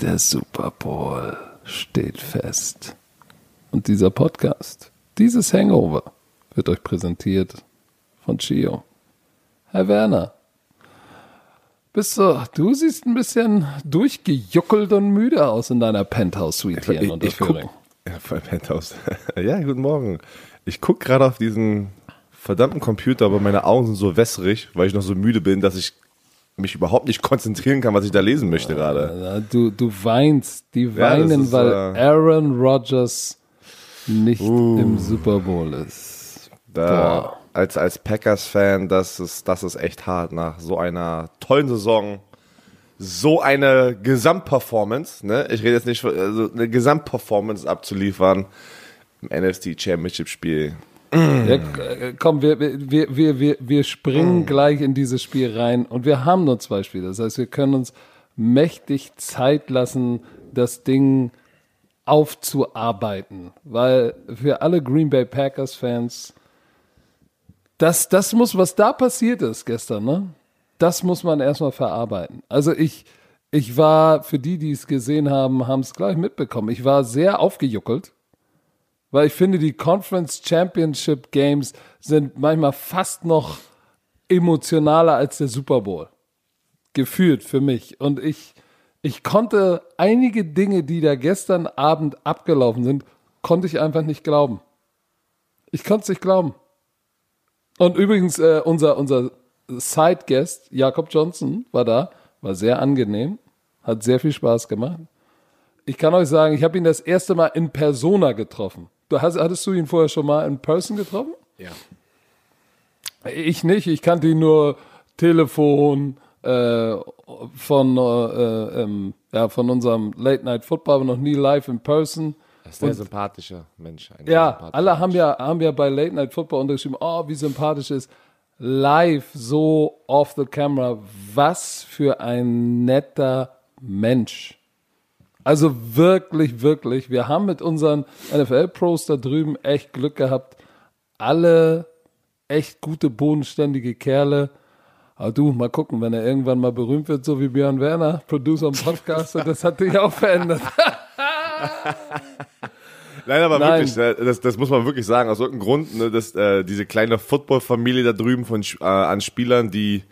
Der Super Bowl steht fest. Und dieser Podcast, dieses Hangover, wird euch präsentiert von Chio. Herr Werner, bist du, du siehst ein bisschen durchgejuckelt und müde aus in deiner Penthouse-Suite hier in Ich, Unterföhring. ja, Penthouse. ja, guten Morgen. Ich gucke gerade auf diesen verdammten Computer, aber meine Augen sind so wässrig, weil ich noch so müde bin, dass ich mich überhaupt nicht konzentrieren kann, was ich da lesen möchte gerade. Ja, Du, du weinst, die weinen, ist, weil äh, Aaron Rodgers nicht Uh. im Super Bowl ist. Da, Boah. als als Packers-Fan, das ist, das ist echt hart nach so einer tollen Saison. So eine Gesamtperformance, ne? Ich rede jetzt nicht von, also eine Gesamtperformance abzuliefern im NFC Championship Spiel. Ja, äh, komm, wir, wir, wir, wir, wir springen gleich in dieses Spiel rein und wir haben nur zwei Spiele. Das heißt, wir können uns mächtig Zeit lassen, das Ding aufzuarbeiten. Weil für alle Green Bay Packers Fans, das, das muss, was da passiert ist gestern, ne? Das muss man erstmal verarbeiten. Also ich, ich war, für die, die es gesehen haben, haben es gleich mitbekommen. Ich war sehr aufgejuckelt. Weil ich finde, die Conference Championship Games sind manchmal fast noch emotionaler als der Super Bowl. Gefühlt für mich. Und ich, ich konnte einige Dinge, die da gestern Abend abgelaufen sind, konnte ich einfach nicht glauben. Ich konnte es nicht glauben. Und übrigens, äh, unser, unser Side-Guest, Jakob Johnson, war da, war sehr angenehm, hat sehr viel Spaß gemacht. Ich kann euch sagen, ich habe ihn das erste Mal in Persona getroffen. Du hast, hattest du ihn vorher schon mal in Person getroffen? Ja. Ich nicht, ich kannte ihn nur Telefon äh, von, äh, ähm, ja, von unserem Late Night Football, aber noch nie live in Person. Das ist ein sehr sympathischer Mensch. ein Ja, sympathischer alle haben Mensch. ja, haben ja bei Late Night Football untergeschrieben, oh, wie sympathisch ist. Live, so off the camera, was für ein netter Mensch. Also wirklich, wirklich. Wir haben mit unseren NFL-Pros da drüben echt Glück gehabt. Alle echt gute, bodenständige Kerle. Aber du, mal gucken, wenn er irgendwann mal berühmt wird, so wie Björn Werner, Producer und Podcaster, das hat dich auch verändert. Nein, aber Nein. wirklich, äh, das, das muss man wirklich sagen, aus irgendeinem Grund, ne, dass äh, diese kleine Football-Familie da drüben von äh, an Spielern, die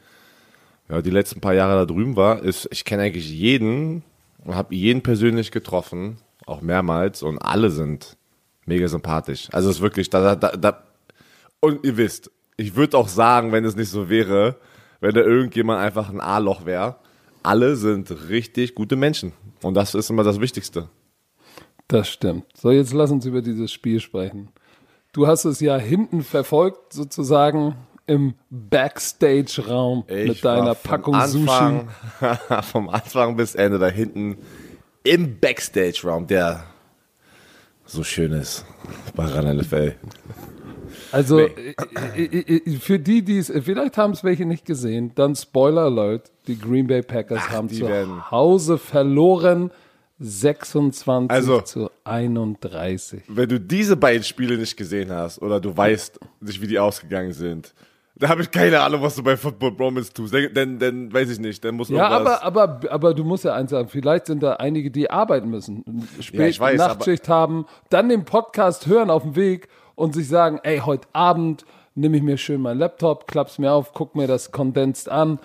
ja, die letzten paar Jahre da drüben war, ist, ich kenne eigentlich jeden und habe jeden persönlich getroffen, auch mehrmals und alle sind mega sympathisch. Also es ist wirklich, da, da, da und ihr wisst, ich würde auch sagen, wenn es nicht so wäre, wenn da irgendjemand einfach ein A-Loch wäre, alle sind richtig gute Menschen und das ist immer das Wichtigste. Das stimmt. So, jetzt lass uns über dieses Spiel sprechen. Du hast es ja hinten verfolgt, sozusagen im Backstage-Raum mit deiner Packung Sushi. Anfang, vom Anfang bis Ende da hinten im Backstage-Raum, der so schön ist bei RAN NFL. Also Nee. äh, äh, äh, für die, die es, vielleicht haben es welche nicht gesehen, dann Spoiler Alert, die Green Bay Packers Ach, haben zu werden- Hause verloren, 26 Also- zu 31. Wenn du diese beiden Spiele nicht gesehen hast oder du weißt nicht, wie die ausgegangen sind, da habe ich keine Ahnung, was du bei Football Bromance tust. Denn, denn, denn weiß ich nicht, dann muss Ja, irgendwas- aber, aber, aber du musst ja eins sagen, vielleicht sind da einige, die arbeiten müssen, spät Ja, weiß, Nachtschicht haben, dann den Podcast hören auf dem Weg und sich sagen, ey, heute Abend nehme ich mir schön meinen Laptop, klapp's mir auf, guck mir das Condensed an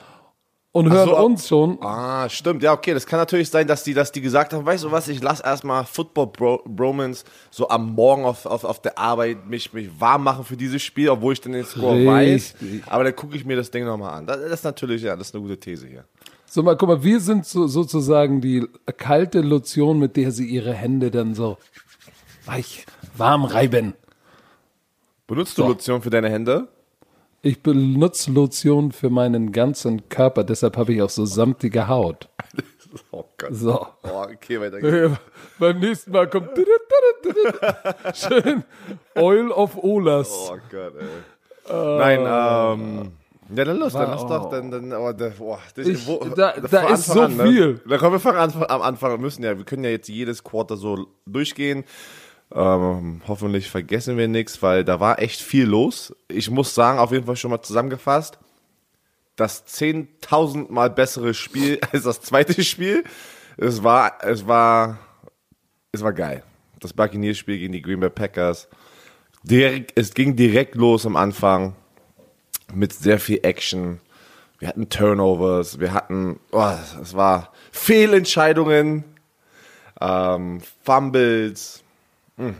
und hören so, uns schon. Ah, stimmt. Ja, okay. Das kann natürlich sein, dass die, dass die gesagt haben, weißt du was, ich lass erstmal Football Bro Bromance so am Morgen auf, auf, auf der Arbeit mich, mich warm machen für dieses Spiel, obwohl ich dann den Score weiß. Richtig. Aber dann gucke ich mir das Ding nochmal an. Das, das ist natürlich, ja, das ist eine gute These hier. So, mal, guck mal, wir sind so, sozusagen die kalte Lotion, mit der sie ihre Hände dann so weich, warm reiben. Benutzt du So. Lotion für deine Hände? Ich benutze Lotion für meinen ganzen Körper, deshalb habe ich auch so samtige Haut. Oh Gott. So. Oh, okay, weiter geht's. Beim nächsten Mal kommt schön Oil of Olas. Oh Gott, ey. Nein, ähm. Ja, dann los, dann lass doch, dann, dann, oh, da, boah, das, Ich- da- da von ist Anfang so viel. Ne? Da kommen wir fangen an, am Anfang, wir müssen ja, wir können ja jetzt jedes Quarter so durchgehen. Ähm, hoffentlich vergessen wir nichts, weil da war echt viel los. Ich muss sagen, auf jeden Fall schon mal zusammengefasst, das 10.000 Mal bessere Spiel als das zweite Spiel. Es war, es war, es war geil. Das Buccaneers-Spiel gegen die Green Bay Packers. Direkt, es ging direkt los am Anfang mit sehr viel Action. Wir hatten Turnovers, wir hatten, oh, es war Fehlentscheidungen, ähm, Fumbles. Hm.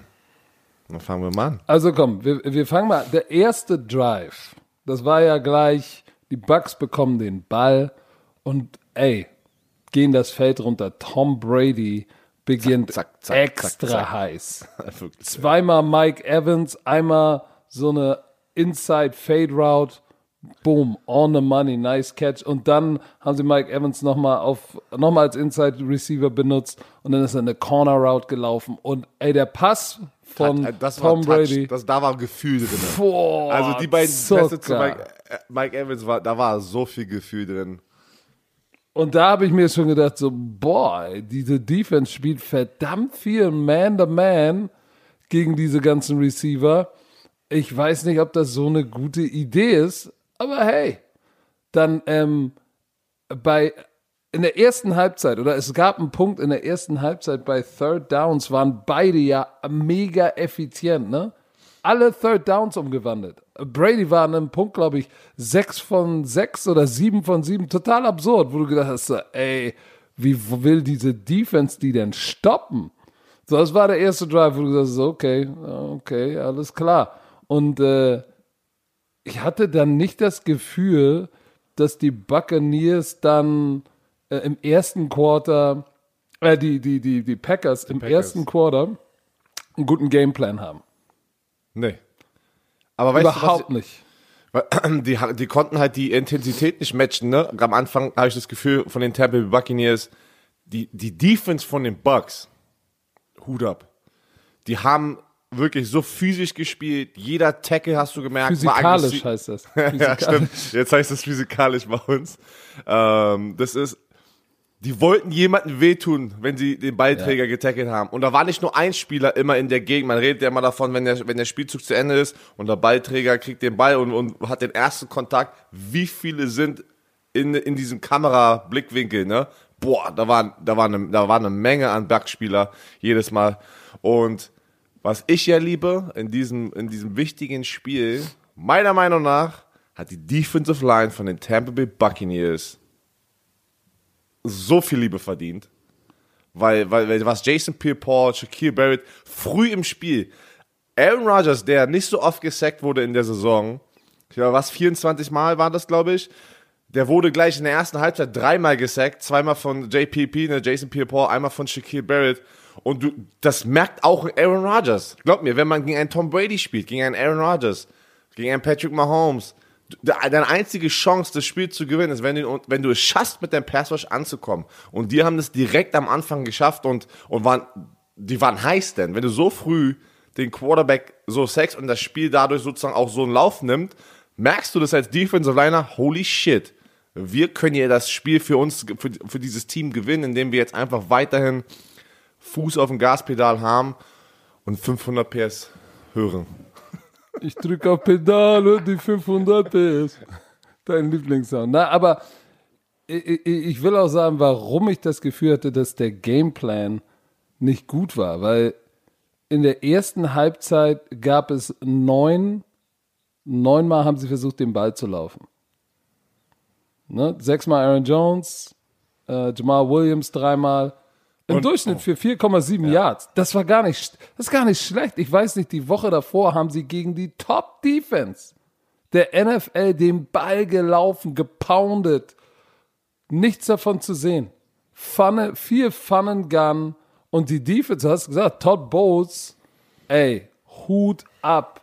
Dann fangen wir mal an. Also komm, wir, wir fangen mal. Der erste Drive, das war ja gleich, die Bucks bekommen den Ball und ey, gehen das Feld runter. Tom Brady beginnt Zack, zack, zack, extra heiß. Wirklich. Zweimal Mike Evans, einmal so eine Inside Fade Route. Boom, on the money, nice catch. Und dann haben sie Mike Evans nochmal auf, nochmal als Inside Receiver benutzt und dann ist er eine Corner Route gelaufen. Und ey, der Pass von Äh, das war Tom Touch, Brady. Das, da war Gefühl drin. Boah, Also die beiden so Pässe zu. Mike, äh, Mike Evans, war, da war so viel Gefühl drin. Und da habe ich mir schon gedacht, so, boah, diese Defense spielt verdammt viel Man-to-Man gegen diese ganzen Receiver. Ich weiß nicht, ob das so eine gute Idee ist, aber hey, dann ähm, bei in der ersten Halbzeit oder es gab einen Punkt in der ersten Halbzeit bei Third Downs waren beide ja mega effizient, ne? Alle Third Downs umgewandelt. Brady war an einem Punkt, glaube ich, sechs von sechs oder sieben von sieben. Total absurd, wo du gedacht hast, ey, wie will diese Defense die denn stoppen? So, das war der erste Drive, wo du gesagt hast, okay, okay, alles klar. Und äh, ich hatte dann nicht das Gefühl, dass die Buccaneers dann äh, im ersten Quarter, äh, die, die, die, die Packers im Packers. ersten Quarter einen guten Gameplan haben. Nee. Aber weißt Überhaupt du, nicht. die, die konnten halt die Intensität nicht matchen, ne? Am Anfang habe ich das Gefühl von den Tampa Bay Buccaneers, die, die Defense von den Bucks, Hut ab. Die haben wirklich so physisch gespielt. Jeder Tackle hast du gemerkt. Physikalisch heißt das. ja, Physikalisch. stimmt. Jetzt heißt es physikalisch bei uns. Ähm, das ist, die wollten jemanden wehtun, wenn sie den Ballträger getackelt haben. Und da war nicht nur ein Spieler immer in der Gegend. Man redet ja immer davon, wenn der, wenn der Spielzug zu Ende ist und der Ballträger kriegt den Ball und, und hat den ersten Kontakt. Wie viele sind in, in diesem Kamerablickwinkel, ne? Boah, da war, da war eine, da war eine Menge an Backspieler jedes Mal. Und was ich ja liebe in diesem, in diesem wichtigen Spiel, meiner Meinung nach, hat die Defensive Line von den Tampa Bay Buccaneers so viel Liebe verdient. Weil, weil, weil was Jason Pierre-Paul, Shaquille Barrett früh im Spiel, Aaron Rodgers, der nicht so oft gesackt wurde in der Saison, ich glaube, was, 24 Mal war das, glaube ich, der wurde gleich in der ersten Halbzeit dreimal gesackt, zweimal von JPP, ne, Jason Pierre-Paul, einmal von Shaquille Barrett. Und du, das merkt auch Aaron Rodgers. Glaub mir, wenn man gegen einen Tom Brady spielt, gegen einen Aaron Rodgers, gegen einen Patrick Mahomes, deine einzige Chance, das Spiel zu gewinnen, ist, wenn du, wenn du es schaffst, mit deinem Pass Rush anzukommen. Und die haben das direkt am Anfang geschafft und, und waren, die waren heiß denn. Wenn du so früh den Quarterback so sex und das Spiel dadurch sozusagen auch so einen Lauf nimmt, merkst du das als Defensive Liner, holy shit. Wir können ja das Spiel für uns, für, für dieses Team gewinnen, indem wir jetzt einfach weiterhin Fuß auf dem Gaspedal haben und 500 PS hören. Ich drücke auf Pedal und die 500 PS. Dein Lieblingssound. Na, aber ich, ich- will auch sagen, warum ich das Gefühl hatte, dass der Gameplan nicht gut war, weil in der ersten Halbzeit gab es neun, neunmal haben sie versucht, den Ball zu laufen. Ne? Sechsmal Aaron Jones, äh, Jamal Williams dreimal. Im Durchschnitt für 4,7 Yards. Das war gar nicht, das ist gar nicht schlecht. Ich weiß nicht, die Woche davor haben sie gegen die Top Defense der NFL den Ball gelaufen, gepoundet. Nichts davon zu sehen. Fun, viel Fun and Gun und die Defense, du hast gesagt, Todd Bowles, ey, Hut ab.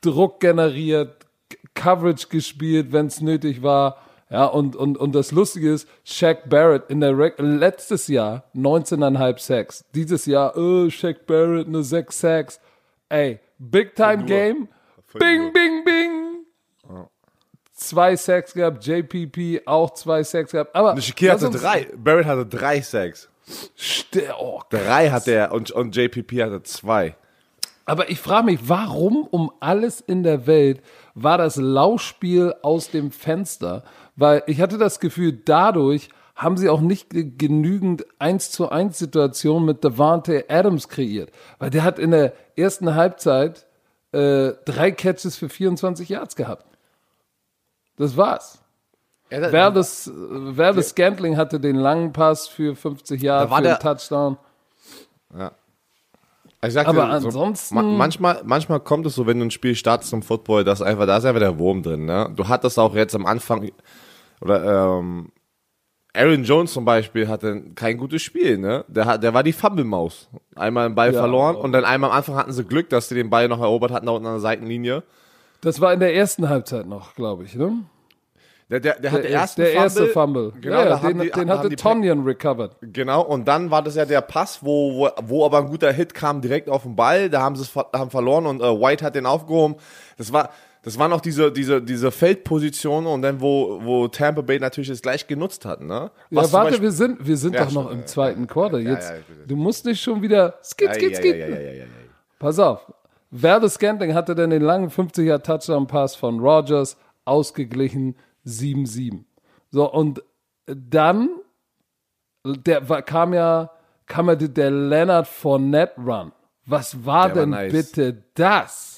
Druck generiert, Coverage gespielt, wenn es nötig war. Ja, und, und, und das Lustige ist, Shaq Barrett in der Rec letztes Jahr 19,5 Sacks. Dieses Jahr, äh, Shaq Barrett eine 6 Sacks. Ey, Big Time Game. Bing, bing, bing. Zwei Sacks gehabt, JPP auch zwei Sacks gehabt. Aber lass hatte drei, Barrett hatte drei Sacks. Ste- Oh, Drei hat er und, und JPP hatte zwei. Aber ich frage mich, warum um alles in der Welt war das Laufspiel aus dem Fenster? Weil ich hatte das Gefühl, dadurch haben sie auch nicht genügend 1 zu 1 Situationen mit Devante Adams kreiert. Weil der hat in der ersten Halbzeit äh, drei Catches für 24 Yards gehabt. Das war's. Ja, Verdes, Verdes Scantling hatte den langen Pass für 50 Jahre für den Touchdown. Ja. Ich sagte, aber ansonsten. So, manchmal, manchmal kommt es so, wenn du ein Spiel startest zum Football, dass einfach, da ist einfach der Wurm drin. Ne? Du hattest auch jetzt am Anfang, oder ähm, Aaron Jones zum Beispiel hatte kein gutes Spiel, ne? Der, hat, der war die Fumble-Maus. Einmal den Ball ja, verloren und dann einmal am Anfang hatten sie Glück, dass sie den Ball noch erobert hatten, da unten an der Seitenlinie. Das war in der ersten Halbzeit noch, glaube ich, ne? Der, der, der, der, erste, der Fumble, erste Fumble. Genau, ja, den, die, den hatte Tonyan recovered. Genau, und dann war das ja der Pass, wo, wo, wo aber ein guter Hit kam direkt auf den Ball. Da haben sie es haben verloren und äh, White hat den aufgehoben. Das war, das waren auch diese, diese, diese Feldpositionen und dann, wo, wo Tampa Bay natürlich es gleich genutzt hat. Ne? Was ja, warte, wir sind, wir sind ja, doch noch schon, im zweiten Quarter. Jetzt, ja, du musst nicht schon wieder skit, skit, skit. Pass auf. Verde Scantling hatte dann den langen 50er Touchdown-Pass von Rogers ausgeglichen 7-7. So, und dann, der war, kam ja, kam ja der Leonard Fournette Run. Was war der denn war nice. bitte das?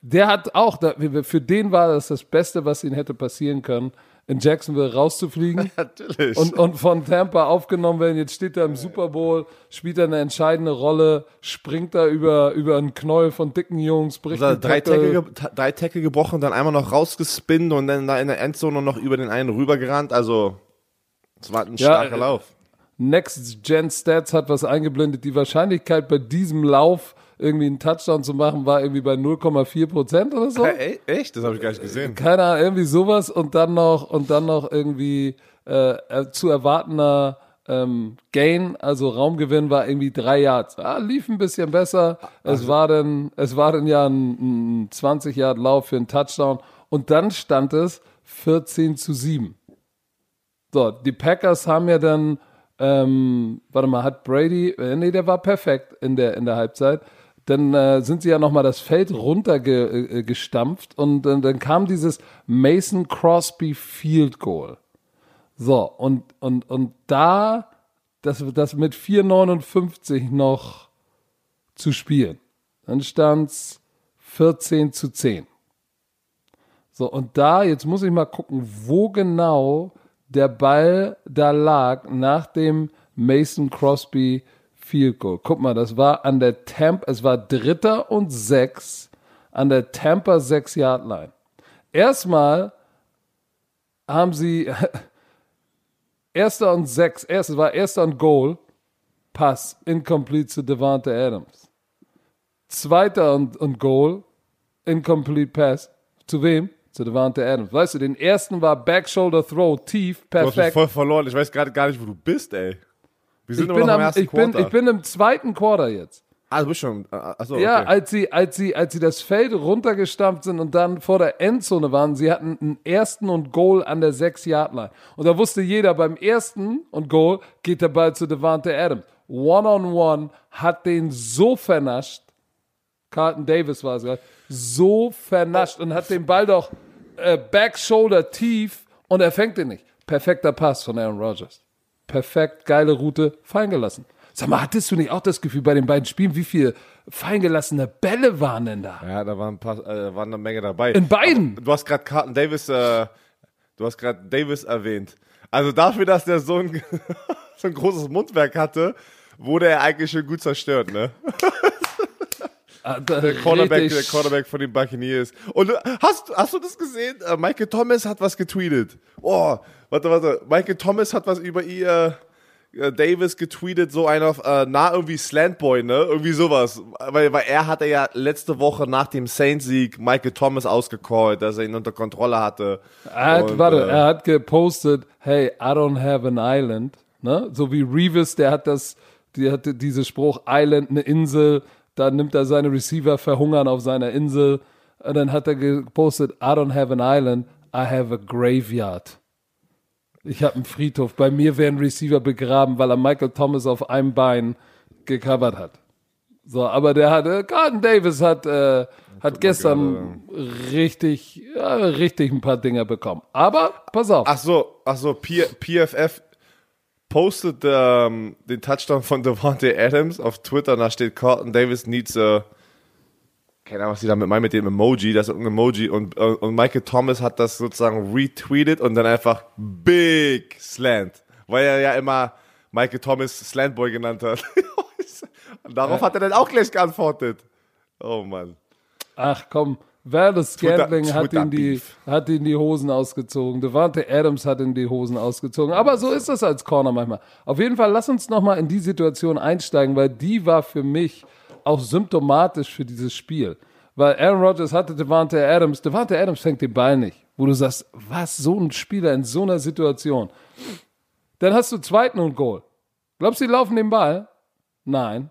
Der hat auch, für den war das das Beste, was ihm hätte passieren können in Jacksonville rauszufliegen Natürlich. Und, und von Tampa aufgenommen werden. Jetzt steht er im Super Bowl, spielt er eine entscheidende Rolle, springt da über, über einen Knäuel von dicken Jungs, bricht also drei, Tackle, drei Tackle gebrochen, dann einmal noch rausgespinnt und dann da in der Endzone noch über den einen rübergerannt. Also, es war ein starker äh, Lauf. Next Gen Stats hat was eingeblendet. Die Wahrscheinlichkeit bei diesem Lauf irgendwie einen Touchdown zu machen, war irgendwie bei 0,4 Prozent oder so. Hey, echt? Das habe ich gar nicht gesehen. Keine Ahnung, irgendwie sowas und dann noch und dann noch irgendwie äh, äh, zu erwartender ähm, Gain, also Raumgewinn war irgendwie drei Yards. Ah, lief ein bisschen besser. Es also, war dann, es war dann ja ein, ein 20 Yard Lauf für einen Touchdown und dann stand es 14 zu 7. So, die Packers haben ja dann, ähm, warte mal, hat Brady, äh, nee, der war perfekt in der, in der Halbzeit dann äh, sind sie ja nochmal das Feld runtergestampft äh, und äh, dann kam dieses Mason Crosby Field Goal. So, und, und, und da, das, das mit 4,59 noch zu spielen. Dann stand es 14 zu 10. So, und da, jetzt muss ich mal gucken, wo genau der Ball da lag nach dem Mason Crosby Field Goal. Guck mal, das war an der Tampa, es war Dritter und Sechs an der Tampa 6 Yard Line. Erstmal haben sie Erster und Sechs, erstes war Erster und Goal, Pass, incomplete zu Devante Adams. Zweiter und, und Goal, incomplete Pass. Zu wem? Zu Devante Adams. Weißt du, den ersten war Back Shoulder Throw, tief, perfekt. Du hast voll verloren. Ich weiß gerade gar nicht, wo du bist, ey. Wir sind ich bin, am, ich, bin, ich bin im zweiten Quarter jetzt. Ah, du bist schon. Achso, ja, okay. als sie, als sie, als sie das Feld runtergestampft sind und dann vor der Endzone waren, sie hatten einen ersten und Goal an der 6-Yard-Line. Und da wusste jeder, beim ersten und Goal geht der Ball zu Devante Adams. One-on-one -on -one hat den so vernascht. Carlton Davis war es So vernascht und hat den Ball doch äh, Back Shoulder tief und er fängt den nicht. Perfekter Pass von Aaron Rodgers perfekt, geile Route, fallen gelassen. Sag mal, hattest du nicht auch das Gefühl bei den beiden Spielen, wie viele feingelassene Bälle waren denn da? Ja, da waren, ein paar, äh, waren eine Menge dabei. In beiden? Aber du hast gerade Carlton Davis, äh, du hast gerade Davis erwähnt. Also dafür, dass der so ein, so ein großes Mundwerk hatte, wurde er eigentlich schon gut zerstört, ne? Ah, der Cornerback, der Cornerback von den Buccaneers. Und hast, hast du das gesehen? Äh, Michael Thomas hat was getweetet. Oh, warte, warte. Michael Thomas hat was über ihr äh, Davis getweetet, so einer äh, na irgendwie Slantboy, ne? Irgendwie sowas. Weil, weil er hatte ja letzte Woche nach dem Saints-Sieg Michael Thomas ausgecallt, dass er ihn unter Kontrolle hatte. Er hat, Und, warte, äh, er hat gepostet, hey, I don't have an island. Ne? So wie Revis, der hat das, die hatte diesen Spruch, Island, eine Insel, dann nimmt er seine Receiver verhungern auf seiner Insel. Und dann hat er gepostet, I don't have an island, I have a graveyard. Ich habe einen Friedhof. Bei mir wären Receiver begraben, weil er Michael Thomas auf einem Bein gecovert hat. So, aber der hatte, Carlton Davis hat, äh, hat gestern richtig, ja, richtig ein paar Dinger bekommen. Aber, pass auf. Ach so, ach so, P PFF postet ähm, den Touchdown von Devontae Adams auf Twitter da steht Carlton Davis needs a keine Ahnung, was die damit meinen mit dem Emoji, das ist ein Emoji und, äh, und Michael Thomas hat das sozusagen retweetet und dann einfach Big Slant, weil er ja immer Michael Thomas Slantboy genannt hat. und darauf ja. hat er dann auch gleich geantwortet. Oh Mann. Ach komm, Valdez Scantling hat, ihn die, hat ihn die Hosen ausgezogen. Devante Adams hat ihn die Hosen ausgezogen. Aber so ist das als Corner manchmal. Auf jeden Fall, lass uns nochmal in die Situation einsteigen, weil die war für mich auch symptomatisch für dieses Spiel. Weil Aaron Rodgers hatte Devante Adams. Devante Adams fängt den Ball nicht. Wo du sagst, was, so ein Spieler in so einer Situation. Dann hast du zweiten und Goal. Glaubst du, die laufen den Ball? Nein.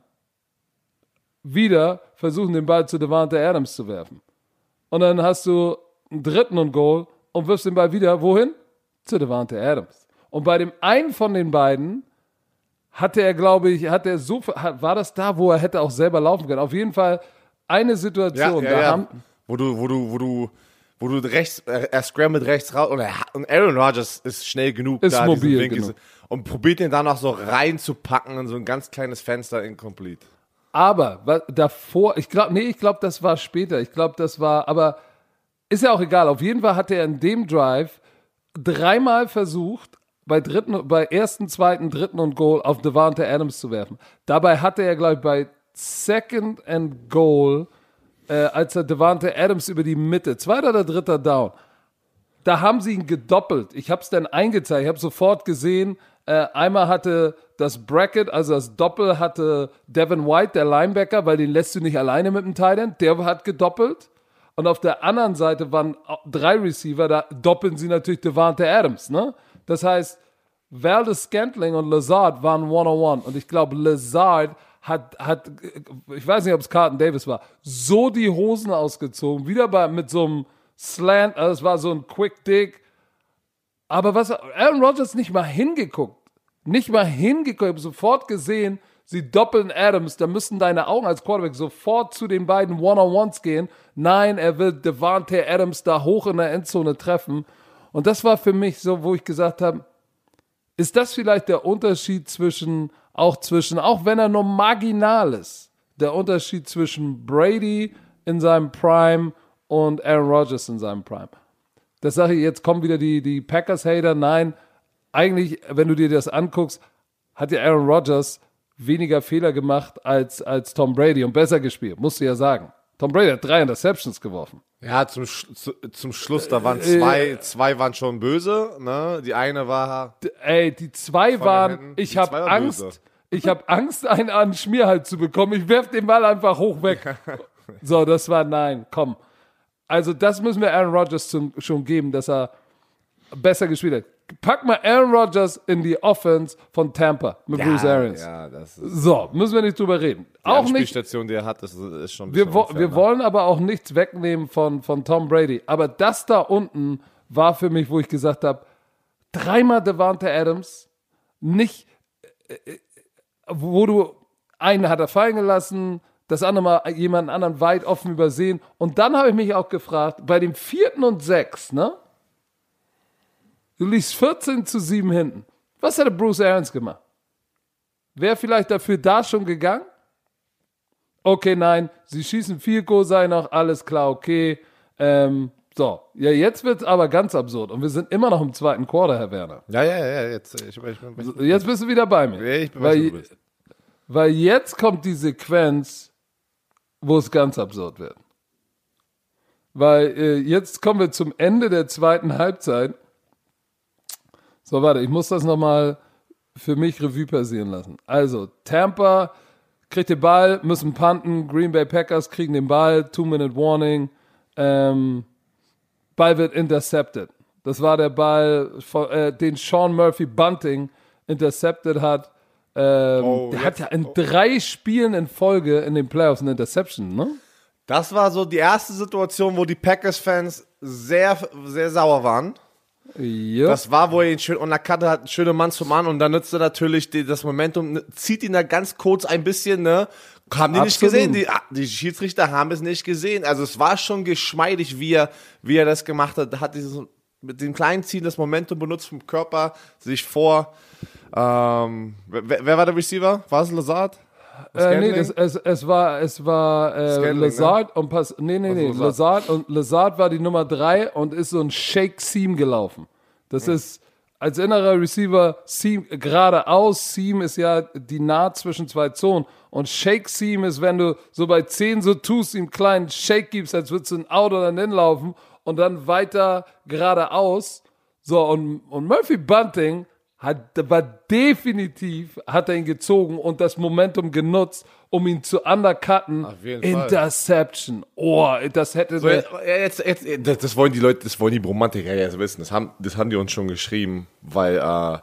Wieder versuchen, den Ball zu Devante Adams zu werfen. Und dann hast du einen dritten und Goal und wirfst den Ball wieder wohin? Zu Devante Adams. Und bei dem einen von den beiden hatte er, glaube ich, hat er so, war das da, wo er hätte auch selber laufen können. Auf jeden Fall eine Situation. Ja, ja, ja. Haben, wo du, wo du, wo du, wo du rechts, er scrambled rechts raus und, er, und Aaron Rodgers ist schnell genug ist da, mobil, genau. und probiert den dann noch so reinzupacken in so ein ganz kleines Fenster incomplete. Aber was, davor, ich glaube, nee, ich glaube, das war später. Ich glaube, das war, aber ist ja auch egal. Auf jeden Fall hat er in dem Drive dreimal versucht, bei dritten, bei ersten, zweiten, dritten und Goal auf Devante Adams zu werfen. Dabei hatte er, glaube ich, bei Second and Goal, äh, als er Devante Adams über die Mitte, zweiter oder dritter Down, da haben sie ihn gedoppelt. Ich habe es dann eingezeigt. Ich habe sofort gesehen, äh, einmal hatte das Bracket, also das Doppel hatte Devin White, der Linebacker, weil den lässt du nicht alleine mit dem Titan. Der hat gedoppelt. Und auf der anderen Seite waren drei Receiver, da doppeln sie natürlich Devante Adams, ne? Das heißt, Valdez Scantling und Lazard waren one-on-one. Und ich glaube, Lazard hat, hat, ich weiß nicht, ob es Carlton Davis war, so die Hosen ausgezogen. Wieder bei, mit so einem Slant, also es war so ein Quick Dig. Aber was, Aaron Rodgers nicht mal hingeguckt. Nicht mal hingeguckt. Ich habe sofort gesehen, sie doppeln Adams. Da müssen deine Augen als Quarterback sofort zu den beiden One-on-Ones gehen. Nein, er will Devante Adams da hoch in der Endzone treffen. Und das war für mich so, wo ich gesagt habe, ist das vielleicht der Unterschied zwischen, auch zwischen, auch wenn er nur marginal ist, der Unterschied zwischen Brady in seinem Prime und Aaron Rodgers in seinem Prime? Das sage ich, jetzt kommen wieder die, die Packers-Hater. Nein, eigentlich, wenn du dir das anguckst, hat ja Aaron Rodgers weniger Fehler gemacht als, als Tom Brady und besser gespielt, musst du ja sagen. Tom Brady hat drei Interceptions geworfen. Ja, zum, zu, zum Schluss, da waren zwei, äh, zwei waren schon böse, ne? Die eine war. Ey, die zwei waren, ich habe Angst, böse. ich habe Angst, einen an Schmierhals zu bekommen. Ich werf den Ball einfach hoch weg. so, das war nein, komm. Also, das müssen wir Aaron Rodgers zum, schon geben, dass er besser gespielt hat pack mal Aaron Rodgers in die Offense von Tampa mit ja, Bruce Arians. Ja, das ist so, müssen wir nicht drüber reden. Die auch nicht. die er hat, das ist schon. Wir, wo, wir wollen aber auch nichts wegnehmen von, von Tom Brady. Aber das da unten war für mich, wo ich gesagt habe, dreimal Devante Adams, nicht, äh, äh, wo du einen hat er fallen gelassen, das andere mal jemanden anderen weit offen übersehen. Und dann habe ich mich auch gefragt, bei dem vierten und sechs, ne? Du liegst 14 zu 7 hinten. Was hätte Bruce Arians gemacht? Wäre vielleicht dafür da schon gegangen? Okay, nein, sie schießen viel Go, sei noch, alles klar, okay. Ähm, so, ja, jetzt wird es aber ganz absurd und wir sind immer noch im zweiten Quarter, Herr Werner. Ja, ja, ja, jetzt, ich, ich, ich, jetzt bist du wieder bei mir. Ich bin weil, du bist. weil jetzt kommt die Sequenz, wo es ganz absurd wird. Weil äh, jetzt kommen wir zum Ende der zweiten Halbzeit so, warte, ich muss das nochmal für mich Revue passieren lassen. Also, Tampa kriegt den Ball, müssen punten, Green Bay Packers kriegen den Ball, Two-Minute-Warning, ähm, Ball wird intercepted. Das war der Ball, von, äh, den Sean Murphy Bunting intercepted hat. Ähm, oh, der hat ja in oh. drei Spielen in Folge in den Playoffs eine Interception, ne? Das war so die erste Situation, wo die Packers-Fans sehr, sehr sauer waren. Yep. Das war, wo er ihn schön undercutte hat, schöne Mann zum Mann und dann nützt er natürlich die, das Momentum, zieht ihn da ganz kurz ein bisschen, ne, Haben die nicht Absolut. gesehen? Die, die Schiedsrichter haben es nicht gesehen. Also es war schon geschmeidig, wie er, wie er das gemacht hat. Hat dieses mit dem kleinen Ziehen das Momentum benutzt vom Körper, sich vor. Ähm, wer, wer war der Receiver? War es Lazard? Äh, nee, das, es, es war, es war äh, Scantling, Lazard und Pass, nee, nee, nee, Also Lazard und Lazard war die Nummer drei und ist so ein Shake Seam gelaufen. Das ist als innerer Receiver Seam geradeaus. Seam ist ja die Naht zwischen zwei Zonen und Shake Seam ist, wenn du so bei 10 so tust, ihm einen kleinen Shake gibst, als würdest du ein Out oder ein laufen und dann weiter geradeaus. So, und, und Murphy Bunting hat, war definitiv, hat er ihn gezogen und das Momentum genutzt, um ihn zu undercutten. Interception. Oh, das hätte. So, jetzt, jetzt, jetzt, das, das wollen die Leute, das wollen die Romantiker jetzt wissen. Das haben, das haben die uns schon geschrieben, weil, äh,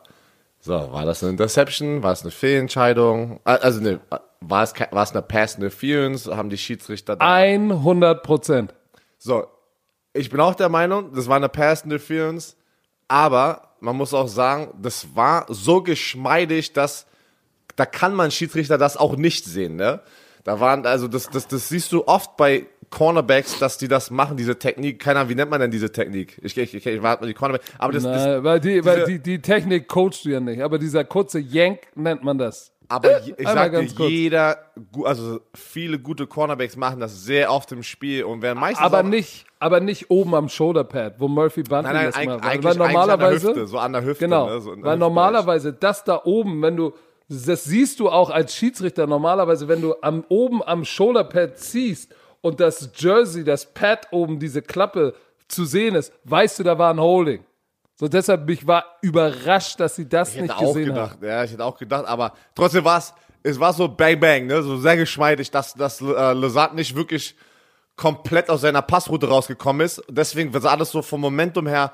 so, war das eine Interception? War es eine Fehlentscheidung? Äh, Also, ne, war es, war es eine Pass Interference? Haben die Schiedsrichter da 100 Prozent. So, ich bin auch der Meinung, das war eine Pass Interference, aber man muss auch sagen, das war so geschmeidig, dass da kann man Schiedsrichter das auch nicht sehen, ne? Da waren, also das, das, das siehst du oft bei Cornerbacks, dass die das machen, diese Technik. Keine Ahnung, wie nennt man denn diese Technik? Ich, ich, ich, ich warte mal die Cornerback. Aber das, das, Na, weil die, weil die, die Technik coachst du ja nicht, aber dieser kurze Yank nennt man das. Aber ich Einmal sag dir, ganz kurz. jeder, also viele gute Cornerbacks machen das sehr oft im Spiel und werden meistens Aber auch, nicht, aber nicht oben am Shoulderpad, wo Murphy Bunting Nein, nein, das macht. eigentlich, weil normalerweise, an der Hüfte, so an der Hüfte. Genau, ne, so weil normalerweise das da oben, wenn du, das siehst du auch als Schiedsrichter normalerweise, wenn du am, oben am Shoulderpad ziehst und das Jersey, das Pad oben, diese Klappe zu sehen ist, weißt du, da war ein Holding. So deshalb, ich war überrascht, dass sie das Ich nicht hätte auch gesehen gedacht, haben. ja, ich hätte auch gedacht, aber trotzdem war es, es war so bang bang, ne, so sehr geschmeidig, dass, dass äh, Lazard nicht wirklich komplett aus seiner Passroute rausgekommen ist. Deswegen war alles so vom Momentum her,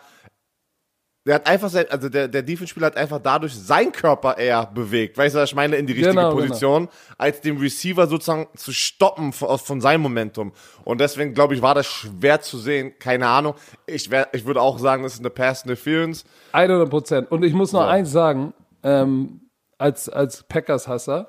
der hat einfach sein, also der, der Defense-Spieler hat einfach dadurch seinen Körper eher bewegt, weißt du, was ich meine, in die richtige Genau, Position, als dem Receiver sozusagen zu stoppen von, von seinem Momentum. Und deswegen, glaube ich, war das schwer zu sehen, keine Ahnung. Ich, wär, ich würde auch sagen, das ist eine Pass Interference. 100 Prozent. Und ich muss noch So. eins sagen, ähm, als, als Packers-Hasser.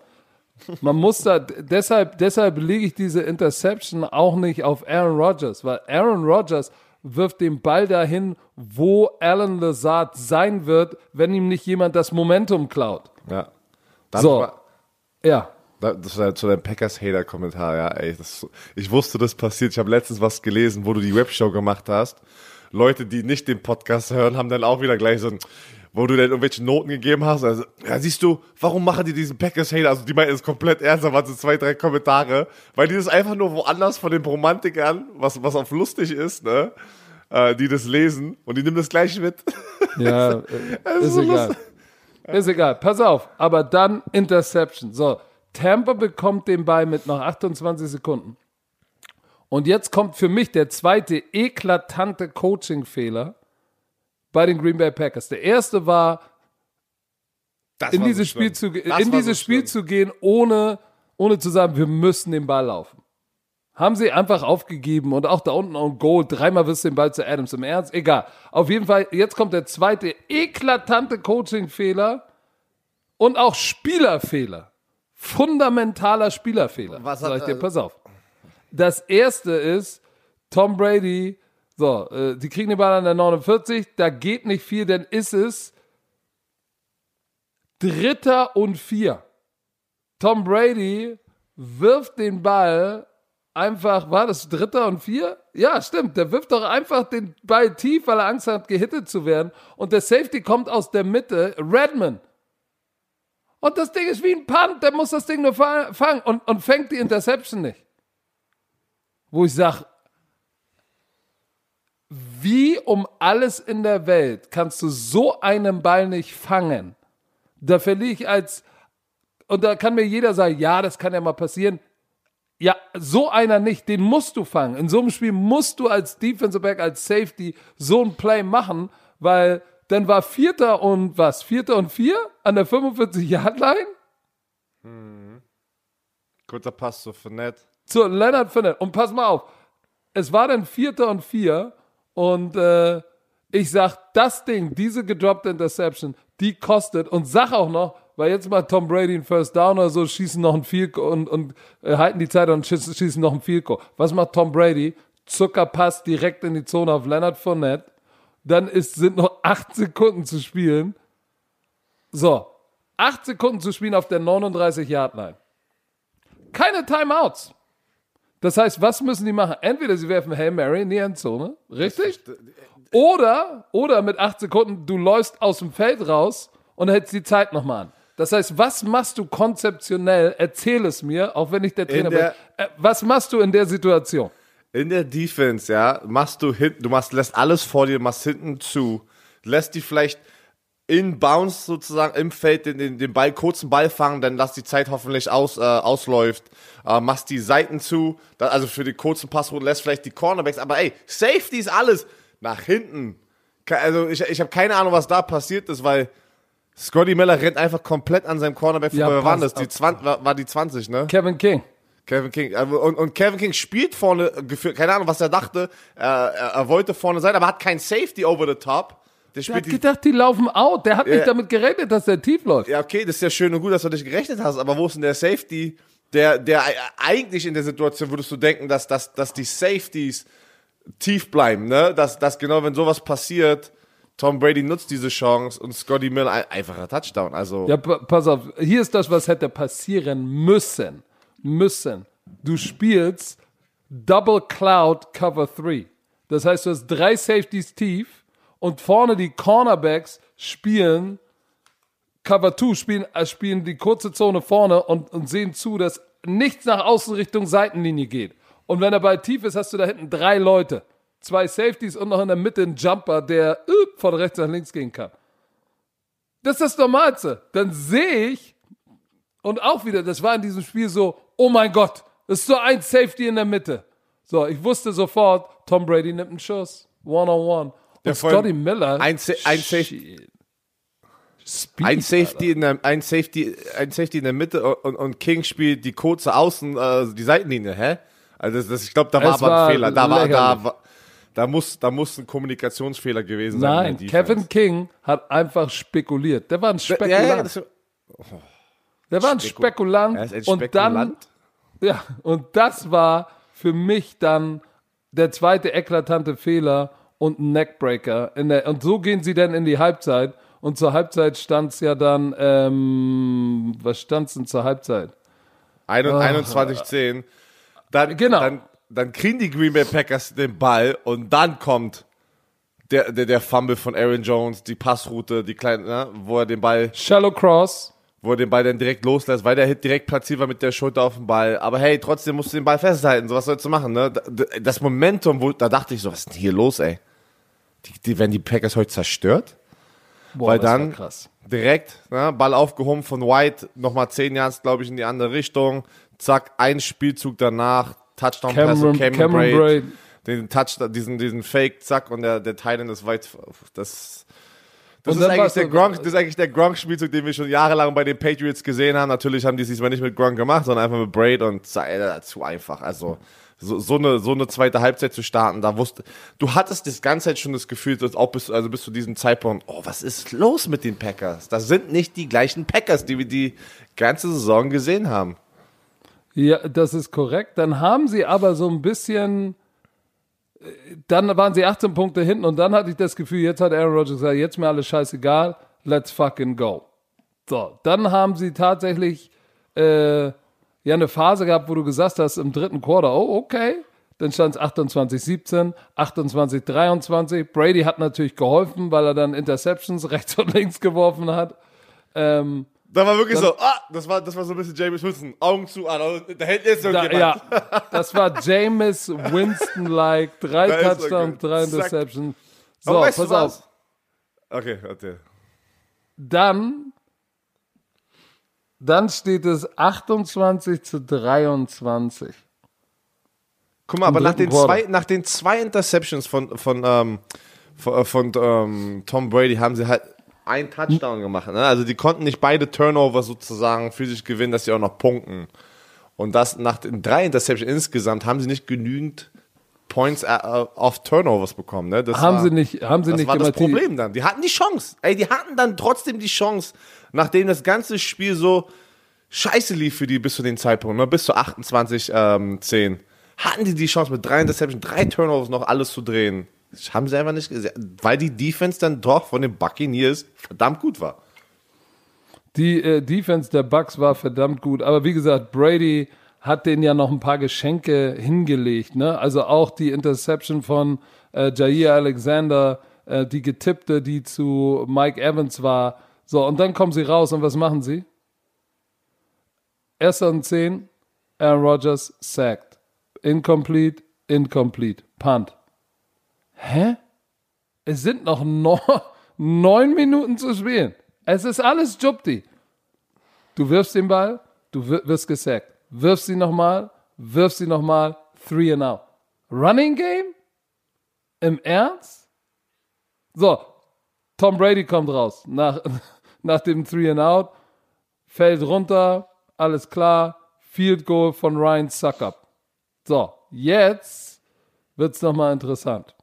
Man muss da, deshalb, deshalb lege ich diese Interception auch nicht auf Aaron Rodgers, weil Aaron Rodgers wirft den Ball dahin, wo Alan Lazard sein wird, wenn ihm nicht jemand das Momentum klaut. Ja. Dann So. Ja. Da- Das war zu deinem Packers-Hater-Kommentar, ja, ey. Das, ich wusste, das passiert. Ich habe letztens was gelesen, wo du die Webshow gemacht hast. Leute, die nicht den Podcast hören, haben dann auch wieder gleich so ein, wo du dann irgendwelche Noten gegeben hast. Also, ja, siehst du, warum machen die diesen Packers-Hater? Also, die meinen es komplett ernst, da waren so zwei, drei Kommentare, weil die das einfach nur woanders von den Romantikern, was, was auf lustig ist, ne, äh, die das lesen und die nehmen das gleich mit. Ja, äh, ist egal. Ist egal. Pass auf. Aber dann Interception. So, Tampa bekommt den Ball mit noch 28 Sekunden. Und jetzt kommt für mich der zweite eklatante Coaching-Fehler bei den Green Bay Packers. Der erste war, Das in war so dieses Spiel, zu, in dieses so Spiel zu gehen, ohne, ohne zu sagen, wir müssen den Ball laufen. Haben sie einfach aufgegeben und auch da unten on Goal, dreimal wirst du den Ball zu Adams im Ernst, egal. Auf jeden Fall, jetzt kommt der zweite eklatante Coaching-Fehler und auch Spielerfehler. Fundamentaler Spielerfehler. Was Sag hat, ich dir, äh, pass auf. Das erste ist, Tom Brady, so, äh, die kriegen den Ball an der 49, da geht nicht viel, dann ist es Dritter und vier. Tom Brady wirft den Ball einfach, war das Dritter und vier? Ja, stimmt. Der wirft doch einfach den Ball tief, weil er Angst hat, gehittet zu werden. Und der Safety kommt aus der Mitte, Redman. Und das Ding ist wie ein Punt, der muss das Ding nur fa- fangen und, und fängt die Interception nicht. Wo ich sage, wie um alles in der Welt kannst du so einen Ball nicht fangen? Da verliere ich als, und da kann mir jeder sagen, ja, das kann ja mal passieren. Ja, so einer nicht, den musst du fangen. In so einem Spiel musst du als Defensive Back, als Safety so ein Play machen, weil dann war Vierter und was? Vierter und vier an der 45-Yard-Line Kurzer Pass zu Fournette. zu Leonard Fournette. Und pass mal auf, es war dann Vierter und vier und äh, ich sag, das Ding, diese gedroppte Interception, die kostet und sag auch noch, weil jetzt macht Tom Brady einen First Down oder so, schießen noch ein Field und, und äh, halten die Zeit und schießen, schießen noch ein Field Goal. Was macht Tom Brady? Zuckerpass direkt in die Zone auf Leonard Fournette. Dann ist, sind noch acht Sekunden zu spielen. So, acht Sekunden zu spielen auf der 39-Yard-Line. Keine Timeouts. Das heißt, was müssen die machen? Entweder sie werfen Hail Mary in die Endzone, richtig? Oder, oder mit acht Sekunden, du läufst aus dem Feld raus und hältst die Zeit nochmal an. Das heißt, was machst du konzeptionell? Erzähl es mir, auch wenn ich der Trainer der- bin. Äh, was machst du in der Situation? In der Defense, ja, machst du hinten, du machst, lässt alles vor dir, machst hinten zu, lässt die vielleicht in Bounce sozusagen im Feld den, den, den Ball, kurzen Ball fangen, dann lass die Zeit hoffentlich aus, äh, ausläuft, äh, machst die Seiten zu, da, also für die kurzen Passrouten lässt vielleicht die Cornerbacks, aber ey, Safety ist alles nach hinten. Also ich, ich habe keine Ahnung, was da passiert ist, weil Scotty Miller rennt einfach komplett an seinem Cornerback Ja, vorbei. Wer war passt das? Die ab. 20, war, war die 20, ne? Kevin King. Kevin King. Also, Und, und Kevin King spielt vorne, gefühlt, keine Ahnung, was er dachte. Er, er, er wollte vorne sein, aber hat kein Safety over the top. Der Der hat gedacht, die laufen out. Der hat Ja. nicht damit gerechnet, dass der tief läuft. ja, okay, das ist ja schön und gut, dass du dich gerechnet hast, aber wo ist denn der Safety? Der, der eigentlich in der Situation würdest du denken, dass, dass, dass die Safeties tief bleiben, ne? Dass, dass genau, wenn sowas passiert, Tom Brady nutzt diese Chance und Scotty Miller ein, einfacher Touchdown. Also, Ja, pa- pass auf. Hier ist das, was hätte passieren müssen. Müssen. Du spielst Double Cloud Cover 3. Das heißt, du hast drei Safeties tief und vorne die Cornerbacks spielen Cover 2, spielen, äh, spielen die kurze Zone vorne und, und sehen zu, dass nichts nach außen Richtung Seitenlinie geht. Und wenn der Ball tief ist, hast du da hinten drei Leute. Zwei Safeties und noch in der Mitte einen Jumper, der äh, von rechts nach links gehen kann. Das ist das Normalste. Dann sehe ich, und auch wieder, das war in diesem Spiel so, oh mein Gott, es ist so ein Safety in der Mitte. So, ich wusste sofort, Tom Brady nimmt einen Schuss. One-on-one. Und vor allem Scotty Miller. ein Sa- ein Safe- Shit. Speed, ein Safety, in der, ein, Safety, ein Safety in der Mitte und, und King spielt die kurze Außen, äh, die Seitenlinie, hä? Also das, das, ich glaube, da war Es aber war ein Fehler. Da war, da, lächerlich. war, da muss, da muss ein Kommunikationsfehler gewesen sein. Nein, in der Defense. Kevin King hat einfach spekuliert. Der war ein ja, Spekulant. ja, das, der war ein Speku- Spekulant. er ist ein und dann, Spekulant. ja, und das war für mich dann der zweite eklatante Fehler und ein Neckbreaker. Der, und so gehen sie dann in die Halbzeit. Und zur Halbzeit stand es ja dann, ähm, was stand es denn zur Halbzeit? 21, 10. Dann, Genau. dann, dann kriegen die Green Bay Packers den Ball und dann kommt der, der, der Fumble von Aaron Jones, die Passroute, die kleine, ne, wo er den Ball Shallow Cross. wo er den Ball dann direkt loslässt, weil der Hit direkt platziert war mit der Schulter auf dem Ball. Aber hey, trotzdem musst du den Ball festhalten. So was sollst du machen, ne? Da- da- Das Momentum, wo, da dachte ich so, was ist denn hier los, ey? Die, die, werden die Packers heute zerstört? Boah, weil dann krass. direkt, ne, Ball aufgehoben von White, nochmal 10 Yards, glaube ich, in die andere Richtung. Zack, ein Spielzug danach, Touchdown Pass Cameron, und Cameron, Cameron Braid. Den Touchdown, diesen, diesen Fake, zack, und der, der Titan ist weit, das, das ist eigentlich der Gronk, das ist eigentlich der Gronk-Spielzug, den wir schon jahrelang bei den Patriots gesehen haben. Natürlich haben die es diesmal nicht mit Gronk gemacht, sondern einfach mit Braid und zu einfach. Also, so, so eine, so eine zweite Halbzeit zu starten, da wusste, du hattest das ganze Zeit schon das Gefühl, dass auch bis, also bis zu diesem Zeitpunkt, oh, was ist los mit den Packers? Das sind nicht die gleichen Packers, die wir die ganze Saison gesehen haben. Ja, das ist korrekt. Dann haben sie aber so ein bisschen, dann waren sie 18 Punkte hinten und dann hatte ich das Gefühl, jetzt hat Aaron Rodgers gesagt, jetzt mir alles scheißegal, let's fucking go. So, dann haben sie tatsächlich äh, ja eine Phase gehabt, wo du gesagt hast im dritten Quarter, oh okay, dann stand es 28-17, 28-23. Brady hat natürlich geholfen, weil er dann Interceptions rechts und links geworfen hat. Ähm, Da war wirklich so, ah, das war, das war so ein bisschen James Winston, Augen zu, ah, da hält jetzt Da, irgendjemand. ja, das war Jameis Winston-like. Drei Da Touchdowns, drei. Interceptions. So, pass auf. Okay, warte. Dann, dann steht es 28 zu 23. Guck mal, aber nach den, Quarter. zwei, nach den zwei Interceptions von, von, ähm, von, von ähm, Tom Brady haben sie halt einen Touchdown gemacht. Ne? Also die konnten nicht beide Turnover sozusagen für sich gewinnen, dass sie auch noch punkten. Und das nach den drei Interceptions insgesamt haben sie nicht genügend Points äh, auf Turnovers bekommen. Ne? Das haben war, sie nicht, haben sie das nicht war das Problem dann. Die hatten die Chance. Ey, die hatten dann trotzdem die Chance, nachdem das ganze Spiel so scheiße lief für die bis zu dem Zeitpunkt, ne? bis zu 28, ähm, 10. Hatten die die Chance mit drei Interceptions, drei Turnovers noch alles zu drehen. Das haben sie einfach nicht gesehen, weil die Defense dann doch von den Buccaneers verdammt gut war. Die äh, Defense der Bucks war verdammt gut, aber wie gesagt, Brady hat denen ja noch ein paar Geschenke hingelegt, ne? Also auch die Interception von äh, Jair Alexander, äh, die getippte, die zu Mike Evans war. So, und dann kommen sie raus und was machen sie? Erster und zehn, Aaron Rodgers sacked. Incomplete, incomplete, punt. Hä? Es sind noch neun, neun Minuten zu spielen. Es ist alles Jupti. Du wirfst den Ball, du wir- wirst gesackt. Wirfst sie nochmal, wirfst sie nochmal, three and out. Running Game? Im Ernst? So, Tom Brady kommt raus nach, nach dem three and out, fällt runter, alles klar, Field Goal von Ryan Suckup. So, jetzt wird's nochmal interessant.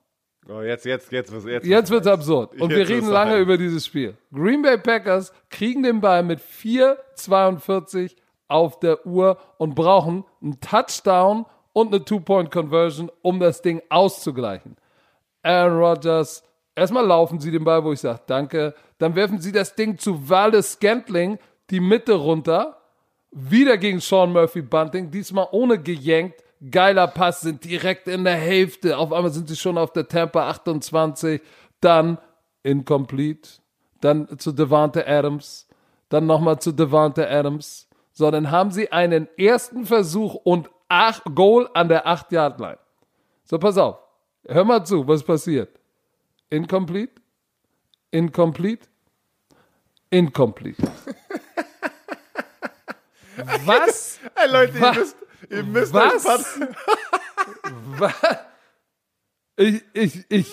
Oh, jetzt, jetzt, jetzt, jetzt. Jetzt wird's absurd. Und wir Jetzt reden lange über dieses Spiel. Green Bay Packers kriegen den Ball mit 4,42 auf der Uhr und brauchen einen Touchdown und eine Two-Point-Conversion, um das Ding auszugleichen. Aaron Rodgers, erstmal laufen sie den Ball, wo ich sage, danke. Dann werfen sie das Ding zu Wallace Scantling, die Mitte runter. Wieder gegen Sean Murphy Bunting, diesmal ohne gejankt. Geiler Pass, sind direkt in der Hälfte. Auf einmal sind sie schon auf der Tampa 28. Dann incomplete. Dann zu Devante Adams. Dann nochmal zu Devante Adams. So, dann haben sie einen ersten Versuch und acht Goal an der 8-Yard-Line. So, pass auf. Hör mal zu, was passiert. Incomplete. Incomplete. Incomplete. Was? Hey Leute, Was? ihr müsst, ihr müsst Was? Was? Ich, ich, ich.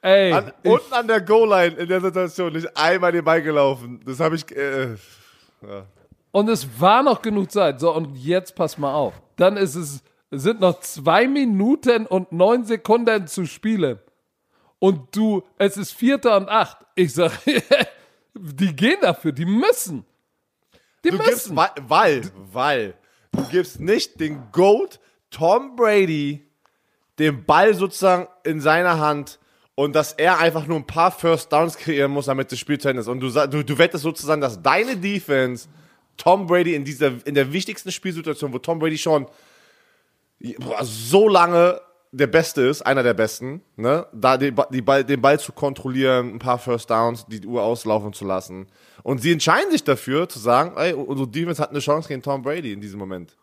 Ey. An, ich, unten an der Goal-Line in der Situation nicht einmal den Ball gelaufen. Das habe ich. Äh, und es war noch genug Zeit. So, und jetzt pass mal auf. Dann ist es, sind noch zwei Minuten und neun Sekunden zu spielen. Und du, es ist Vierter und acht. Ich sag, die gehen dafür, die müssen. Die du müssen. gibst, weil, weil, du gibst nicht den Goat Tom Brady den Ball sozusagen in seiner Hand und dass er einfach nur ein paar First Downs kreieren muss, damit das Spiel zu Ende ist. Und du, du, du wettest sozusagen, dass deine Defense Tom Brady in dieser, in der wichtigsten Spielsituation, wo Tom Brady schon boah, so lange der Beste ist, einer der Besten, ne? da den, die Ball, den Ball zu kontrollieren, ein paar First Downs, die Uhr auslaufen zu lassen. Und sie entscheiden sich dafür, zu sagen, ey, unsere Defense hat eine Chance gegen Tom Brady in diesem Moment.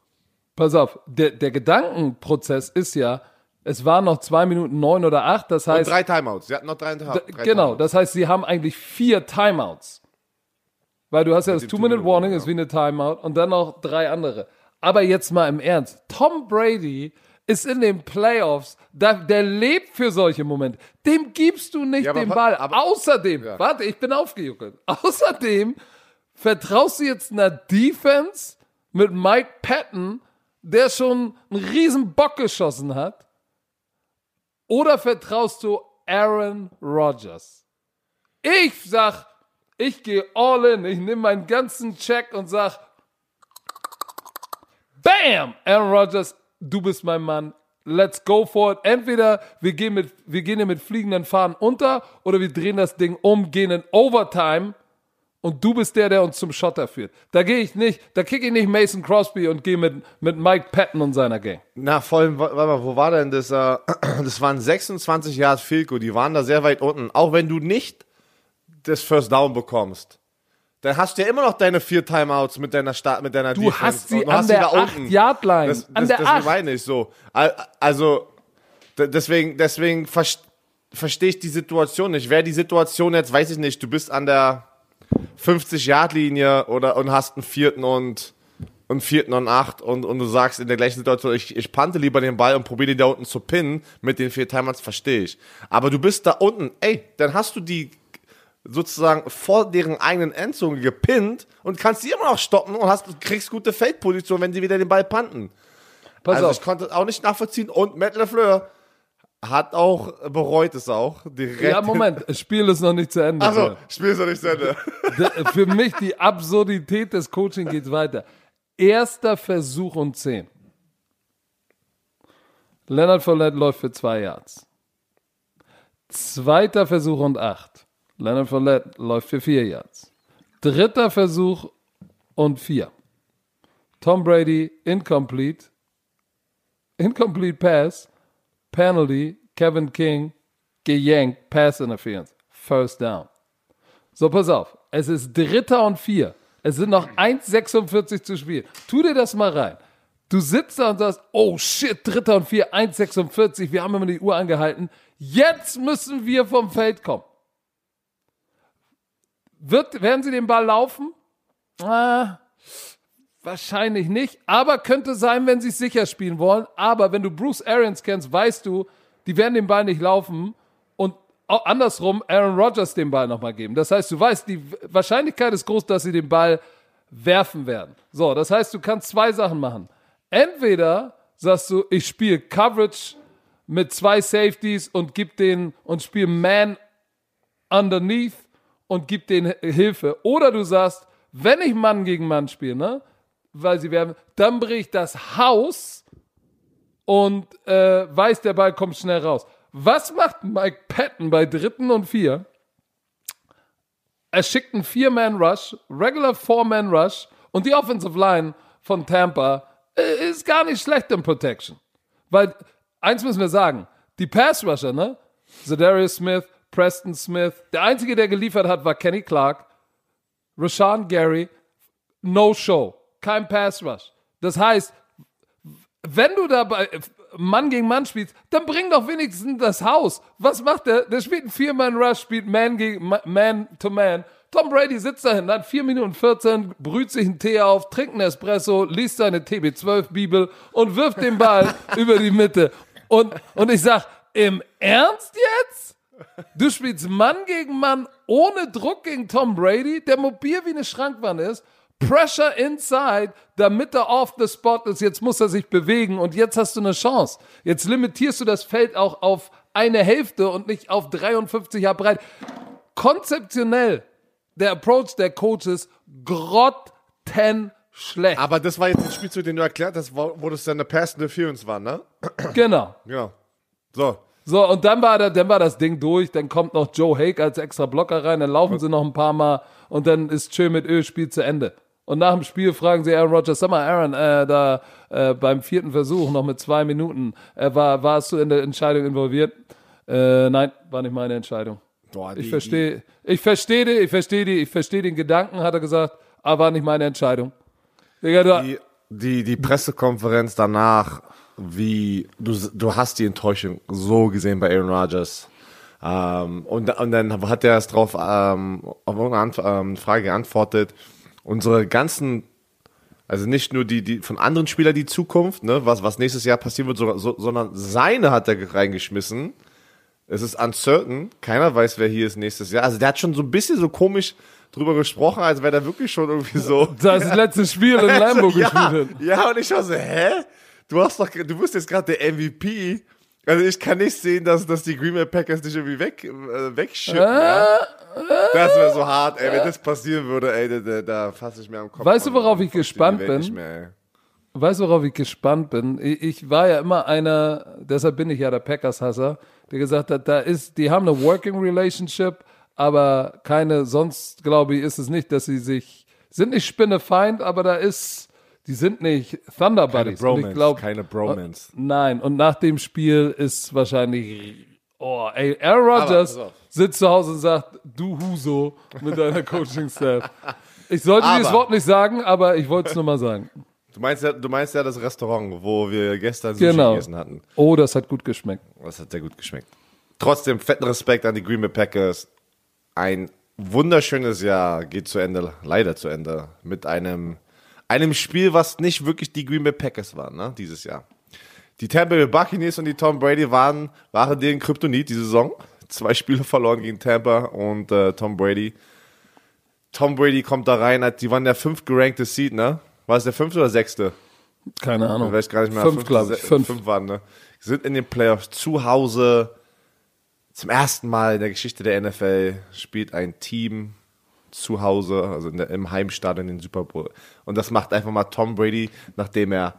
Pass auf, der, der Gedankenprozess ist ja, es waren noch zwei Minuten neun oder acht, das Und heißt, drei Timeouts. Sie hatten noch drei, drei genau, Timeouts. das heißt, sie haben eigentlich vier Timeouts. Weil du hast ja das Two-Minute-Warning, ist wie eine Timeout und dann noch drei andere. Aber jetzt mal im Ernst, Tom Brady ist in den Playoffs, da, der lebt für solche Momente. Dem gibst du nicht Ja, den Ball. aber- Außerdem, Ja. warte, ich bin aufgejuckelt. Außerdem vertraust du jetzt einer Defense mit Mike Patton, der schon einen riesen Bock geschossen hat? Oder vertraust du Aaron Rodgers? Ich sag, ich gehe all in. Ich nehme meinen ganzen Check und sag, Bam! Aaron Rodgers, du bist mein Mann. Let's go for it. Entweder wir gehen, mit, wir gehen hier mit fliegenden Fahnen unter oder wir drehen das Ding um, gehen in Overtime und du bist der, der uns zum Schotter führt. Da gehe ich nicht, da kicke ich nicht Mason Crosby und gehe mit, mit Mike Patton und seiner Gang. Na, vor allem, wa- warte mal, wo war denn das? Äh, das waren 26 Yards Field Goal, die waren da sehr weit unten. Auch wenn du nicht das First Down bekommst, dann hast du ja immer noch deine vier Timeouts mit deiner Start, mit deiner Du Defense. hast sie Und an hast der da unten. 8-Yard-Line. Das, An das, der das 8. meine ich so. Al- Also, deswegen, deswegen vers- verstehe ich die Situation nicht. Wäre die Situation jetzt, weiß ich nicht, du bist an der 50-Yard-Linie oder und hast einen vierten und einen vierten und acht und, und du sagst in der gleichen Situation, ich, ich pante lieber den Ball und probiere den da unten zu pinnen mit den vier Timers, verstehe ich. Aber du bist da unten, ey, dann hast du die sozusagen vor deren eigenen Endzone gepinnt und kannst die immer noch stoppen und hast, kriegst gute Feldposition, wenn sie wieder den Ball panten. Pass also auf. ich konnte es auch nicht nachvollziehen. Und Matt LeFleur hat auch, bereut es auch. Direkt Ja, Moment, das Spiel ist noch nicht zu Ende. Achso, Spiel ist noch nicht zu Ende. Für mich die Absurdität des Coaching geht weiter. Erster Versuch und 10. Leonard Fournette läuft für zwei Yards. Zweiter Versuch und 8. Leonard Fournette läuft für vier Yards. Dritter Versuch und 4. Tom Brady incomplete. Incomplete pass. Penalty. Kevin King geyankt. Pass interference. First down. So, pass auf. Es ist Dritter und Vier. Es sind noch 1,46 zu spielen. Tu dir das mal rein. Du sitzt da und sagst, oh shit, Dritter und Vier, 1,46. Wir haben immer die Uhr angehalten. Jetzt müssen wir vom Feld kommen. Wird, werden sie den Ball laufen? Ah, wahrscheinlich nicht. Aber könnte sein, wenn sie es sicher spielen wollen. Aber wenn du Bruce Arians kennst, weißt du, die werden den Ball nicht laufen und andersrum Aaron Rodgers den Ball nochmal geben. Das heißt, du weißt, die Wahrscheinlichkeit ist groß, dass sie den Ball werfen werden. So, das heißt, du kannst zwei Sachen machen. Entweder sagst du, ich spiele Coverage mit zwei Safeties und gib den und spiele Man underneath und gib denen Hilfe. Oder du sagst, wenn ich Mann gegen Mann spiele, ne, weil sie werden, dann bricht das Haus und äh, weiß, der Ball kommt schnell raus. Was macht Mike Patton bei dritten und vier? Er schickt einen Vier-Man-Rush, Regular Four-Man-Rush und die Offensive Line von Tampa äh, ist gar nicht schlecht in Protection. Weil, eins müssen wir sagen, die Pass-Rusher, ne? Zedarius Smith, Preston Smith, der Einzige, der geliefert hat, war Kenny Clark, Rashawn Gary, no show, kein Pass-Rush. Das heißt, wenn du dabei Mann gegen Mann spielst, dann bring doch wenigstens das Haus. Was macht der? Der spielt einen Vier-Man-Rush, spielt Man gegen Ma- Man to Man. Tom Brady sitzt dahin, hat 4 Minuten 14, brüht sich einen Tee auf, trinkt einen Espresso, liest seine TB12-Bibel und wirft den Ball über die Mitte. Und, und ich sag, im Ernst jetzt? Du spielst Mann gegen Mann ohne Druck gegen Tom Brady, der mobil wie eine Schrankwand ist. Pressure inside, damit er off the spot ist. Jetzt muss er sich bewegen und jetzt hast du eine Chance. Jetzt limitierst du das Feld auch auf eine Hälfte und nicht auf 53 Jahre breit. Konzeptionell, der Approach der Coaches grottenschlecht. Aber das war jetzt ein Spielzug, den du erklärt hast, wo wo das dann eine Pass Interference war, ne? Genau. Ja. So. So, und dann war, da, dann war das Ding durch, dann kommt noch Joe Hake als extra Blocker rein, dann laufen sie noch ein paar Mal und dann ist schön mit Öl Spiel zu Ende. Und nach dem Spiel fragen sie Aaron Rodgers, sag mal, Aaron, äh, da äh, beim vierten Versuch noch mit zwei Minuten, äh, war, warst du in der Entscheidung involviert? Äh, nein, war nicht meine Entscheidung. Boah, Ich die- verstehe, ich verstehe die, ich verstehe die, ich verstehe den Gedanken, hat er gesagt, aber war nicht meine Entscheidung. Digga, die, die, die Pressekonferenz danach, wie du, du hast die Enttäuschung so gesehen bei Aaron Rodgers. Ähm, und, und dann hat er erst drauf ähm, auf irgendeine Ant ähm, Frage geantwortet. Unsere ganzen, also nicht nur die, die von anderen Spielern die Zukunft, ne, was, was nächstes Jahr passieren wird, so, so, sondern seine hat er reingeschmissen. Es ist uncertain. Keiner weiß, wer hier ist nächstes Jahr. Also der hat schon so ein bisschen so komisch drüber gesprochen, als wäre der wirklich schon irgendwie so. das letzte Spiel in Lambo ja, gespielt ja, und ich war so, hä? Du hast doch, du bist jetzt gerade der MVP. Also ich kann nicht sehen, dass, dass die Green Bay Packers dich irgendwie weg, äh, wegschippen. ja. Das wäre so hart, ey, wenn das passieren würde, ey, da, da, da fasse ich mir am Kopf. Weißt du, worauf ich gespannt bin? Mehr. Weißt du, worauf ich gespannt bin? Ich, ich war ja immer einer, deshalb bin ich ja der Packers-Hasser, der gesagt hat, da ist, die haben eine Working Relationship, aber keine, sonst glaube ich, ist es nicht, dass sie sich, sind nicht Spinnefeind, aber da ist, die sind nicht Thunder Buddies. Und Bromance, ich glaub, keine Bromance. Nein, und nach dem Spiel ist wahrscheinlich, oh, ey, Aaron Rodgers auf. sitzt zu Hause und sagt, du Huso mit deiner Coaching-Staff. Ich sollte dieses Aber- Wort nicht sagen, aber ich wollte es nur mal sagen. Du meinst ja, du meinst ja das Restaurant, wo wir gestern Sushi Genau. gegessen hatten. Oh, das hat gut geschmeckt. Das hat sehr gut geschmeckt. Trotzdem fetten Respekt an die Green Bay Packers. Ein wunderschönes Jahr geht zu Ende, leider zu Ende, mit einem, einem Spiel, was nicht wirklich die Green Bay Packers waren, ne, dieses Jahr. Die Tampa Bay Buccaneers und die Tom Brady waren, waren deren Kryptonit die Saison. Zwei Spiele verloren gegen Tampa und äh, Tom Brady. Tom Brady kommt da rein, die waren der fünf gerankte Seed, ne? War es der fünfte oder sechste? Keine Ahnung. Ich weiß gar nicht mehr. Fünf, glaube ich. Fünf. Fünf waren, ne? Sind in den Playoffs zu Hause. Zum ersten Mal in der Geschichte der NFL spielt ein Team zu Hause, also der, im Heimstadion in den Super Bowl. Und das macht einfach mal Tom Brady, nachdem er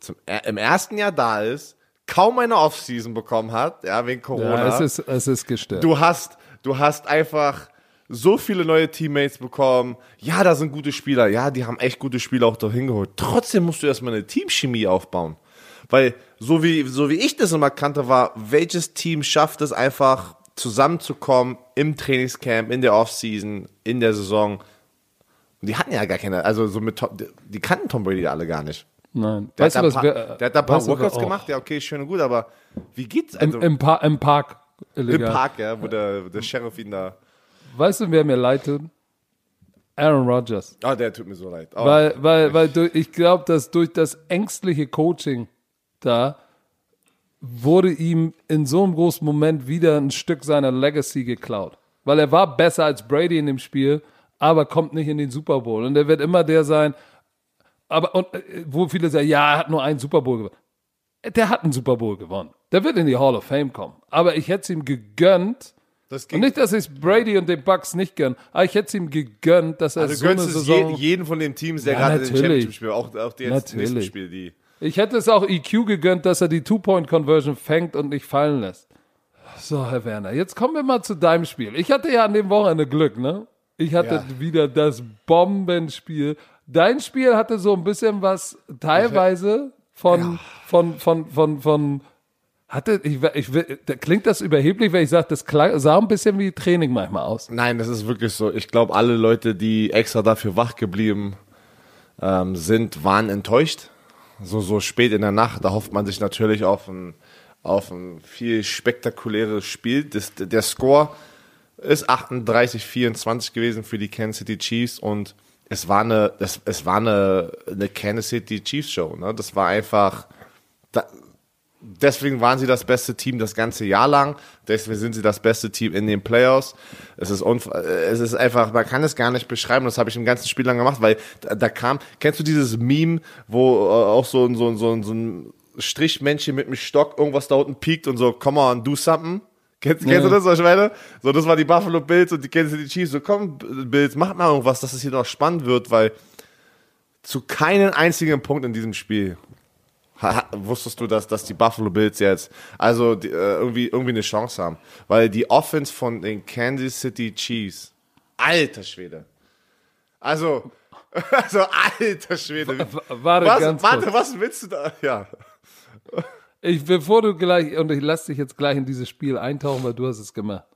zum, im ersten Jahr da ist, kaum eine Offseason bekommen hat, ja, wegen Corona. Ja, es ist, es ist gestört. Du hast, du hast einfach so viele neue Teammates bekommen. Ja, da sind gute Spieler. Ja, die haben echt gute Spieler auch dahin geholt. Trotzdem musst du erstmal eine Teamchemie aufbauen. Weil, so wie, so wie ich das immer kannte, war, welches Team schafft es einfach zusammenzukommen im Trainingscamp, in der Offseason, in der Saison. Und die hatten ja gar keine, also so mit, Tom- die kannten Tom Brady alle gar nicht. Nein. Der Weißt hat du, ein wir, paar, der hat da ein paar Workouts oh, gemacht, ja, okay, schön und gut, aber wie geht's? Also, Im, im, pa Im Park. im Illegal. Park, ja, wo der, der Sheriff ihn da. Weißt du, wer mir leid tut? Aaron Rodgers. Ah, der tut mir so leid. Oh, Weil, weil, weil ich glaube, dass durch das ängstliche Coaching da wurde ihm in so einem großen Moment wieder ein Stück seiner Legacy geklaut. Weil er war besser als Brady in dem Spiel, aber kommt nicht in den Super Bowl. Und er wird immer der sein, aber und, äh, wo viele sagen, ja, er hat nur einen Super Bowl gewonnen. Der hat einen Super Bowl gewonnen. Der wird in die Hall of Fame kommen. Aber ich hätte es ihm gegönnt, das und nicht, dass ich es Brady und den Bucks nicht gönn, aber ich hätte es ihm gegönnt, dass er also so eine gönnst es Saison... je, jeden von den Teams, der Ja, gerade in den natürlich. Championship spielt, auch, auch die jetzt Natürlich. nächsten Spiele, die. Ich hätte es auch EQ gegönnt, dass er die Two-Point-Conversion fängt und nicht fallen lässt. So, Herr Werner, jetzt kommen wir mal zu deinem Spiel. Ich hatte ja an dem Wochenende Glück, ne? Ich hatte Ja. wieder das Bombenspiel. Dein Spiel hatte so ein bisschen was teilweise von, von, von, von, von, hatte, ich, ich, da klingt das überheblich, wenn ich sage, das klang, sah ein bisschen wie Training manchmal aus. Nein, das ist wirklich so. Ich glaube, alle Leute, die extra dafür wach geblieben ähm, sind, waren enttäuscht. So, so spät in der Nacht, da hofft man sich natürlich auf ein, auf ein viel spektakuläres Spiel. Das, der Score ist 38-24 gewesen für die Kansas City Chiefs und es war eine, es, es war eine, eine Kansas City Chiefs Show. Ne? Das war einfach, da, deswegen waren sie das beste Team das ganze Jahr lang. Deswegen sind sie das beste Team in den Playoffs. Es ist, äh, es ist einfach, man kann es gar nicht beschreiben. Das habe ich im ganzen Spiel lang gemacht, weil da, da kam, kennst du dieses Meme, wo äh, auch so, ein- so, ein- so, ein- so ein Strichmännchen mit einem Stock irgendwas da unten piekt und so, come on, do something. Kennst, kennst du das, was ich meine? So, das war die Buffalo Bills und die Kansas City Chiefs. So, komm, Bills, mach mal irgendwas, dass es hier noch spannend wird, weil zu keinem einzigen Punkt in diesem Spiel wusstest du, dass, dass die Buffalo Bills jetzt also die, äh, irgendwie, irgendwie eine Chance haben. Weil die Offense von den Kansas City Chiefs, alter Schwede. Also, also alter Schwede. Warte Was, warte, was willst du da? Ja. Ich, bevor du gleich, und ich lasse dich jetzt gleich in dieses Spiel eintauchen, weil du hast es gemacht.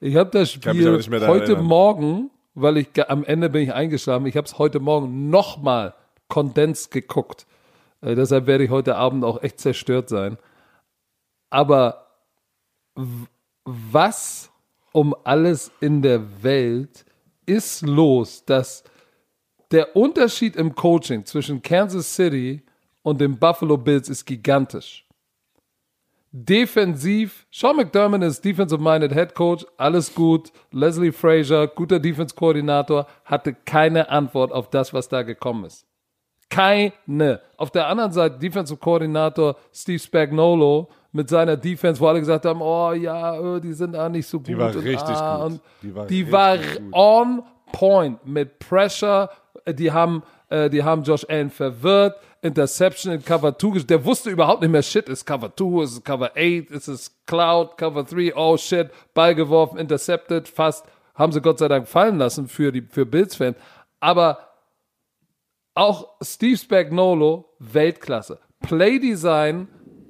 Ich habe das Spiel heute erinnern. Morgen, weil ich am Ende bin ich eingeschlafen, ich habe es heute Morgen nochmal kondens geguckt. Äh, deshalb werde ich heute Abend auch echt zerstört sein. Aber was um alles in der Welt ist los, dass der Unterschied im Coaching zwischen Kansas City und den Buffalo Bills ist gigantisch. Defensiv, Sean McDermott ist Defensive-Minded Head Coach, alles gut. Leslie Frazier, guter Defense-Koordinator, hatte keine Antwort auf das, was da gekommen ist. Keine. Auf der anderen Seite Defensive Koordinator Steve Spagnolo mit seiner Defense, wo alle gesagt haben, oh ja, äh, die sind da nicht so gut. war und, richtig ah, gut. Die war die war gut. on point mit Pressure. Äh, Die haben, äh, die haben Josh Allen verwirrt. Interception in Cover 2. Der wusste überhaupt nicht mehr, shit, ist Cover 2, ist Cover 8, ist es Cloud, Cover 3, oh shit, Ball geworfen, intercepted, fast. Haben sie Gott sei Dank fallen lassen für die, für Bills-Fans. Aber auch Steve Spagnolo, Weltklasse. Playdesign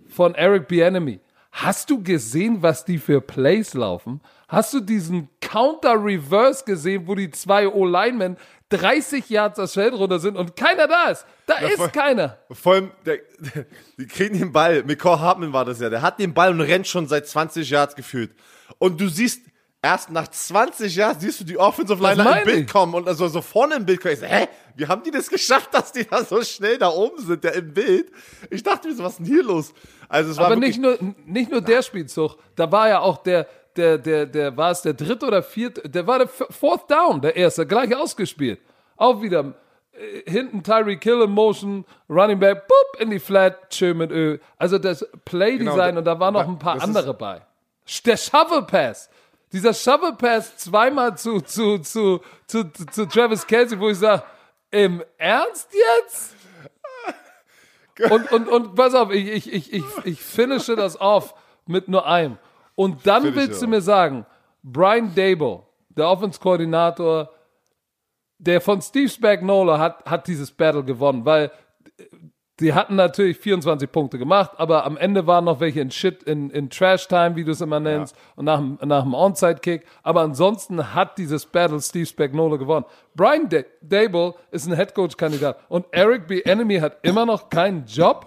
von Eric Bieniemy. Hast du gesehen, was die für Plays laufen? Hast du diesen Counter-Reverse gesehen, wo die zwei O-Linemen 30 Yards das Feld runter sind und keiner da ist? Da voll. ist keiner. Vor allem, der, die kriegen den Ball. Mikor Hartman war das ja. Der hat den Ball und rennt schon seit 20 Yards gefühlt. Und du siehst, erst nach 20 Jahren siehst du die Offensive Line im Bild ich. kommen und also so vorne im Bild kommen. Ich so, hä? Wie haben die das geschafft, dass die da so schnell da oben sind, der im Bild? Ich dachte mir so, was ist denn hier los? Also es war Aber wirklich, nicht nur, nicht nur der Spielzug, da war ja auch der, der, der, der, war es der dritte oder vierte, der war der Fourth Down, der erste, gleich ausgespielt. Auch wieder äh, hinten Tyreek Hill in Motion, Running Back, boop, in die Flat, schön mit Öl. Also das Playdesign Genau, und da waren noch ein paar das ist- andere bei. Der Shovel Pass. Dieser Shovel Pass zweimal zu, zu, zu, zu, zu, zu Travis Kelsey, wo ich sage, im Ernst jetzt? Und, und, und pass auf, ich, ich, ich, ich, ich finische das off mit nur einem. Und dann Finish willst du mir sagen, Brian Dable, der Offense-Koordinator, der von Steve Spagnuolo hat, hat dieses Battle gewonnen, weil die hatten natürlich 24 Punkte gemacht, aber am Ende waren noch welche in Shit, in, in Trash-Time, wie du es immer nennst, und nach, dem- nach dem Onside-Kick. Aber ansonsten hat dieses Battle Steve Spagnuolo gewonnen. Brian Da- Dable ist ein Headcoach-Kandidat und Eric B. Enemy hat immer noch keinen Job.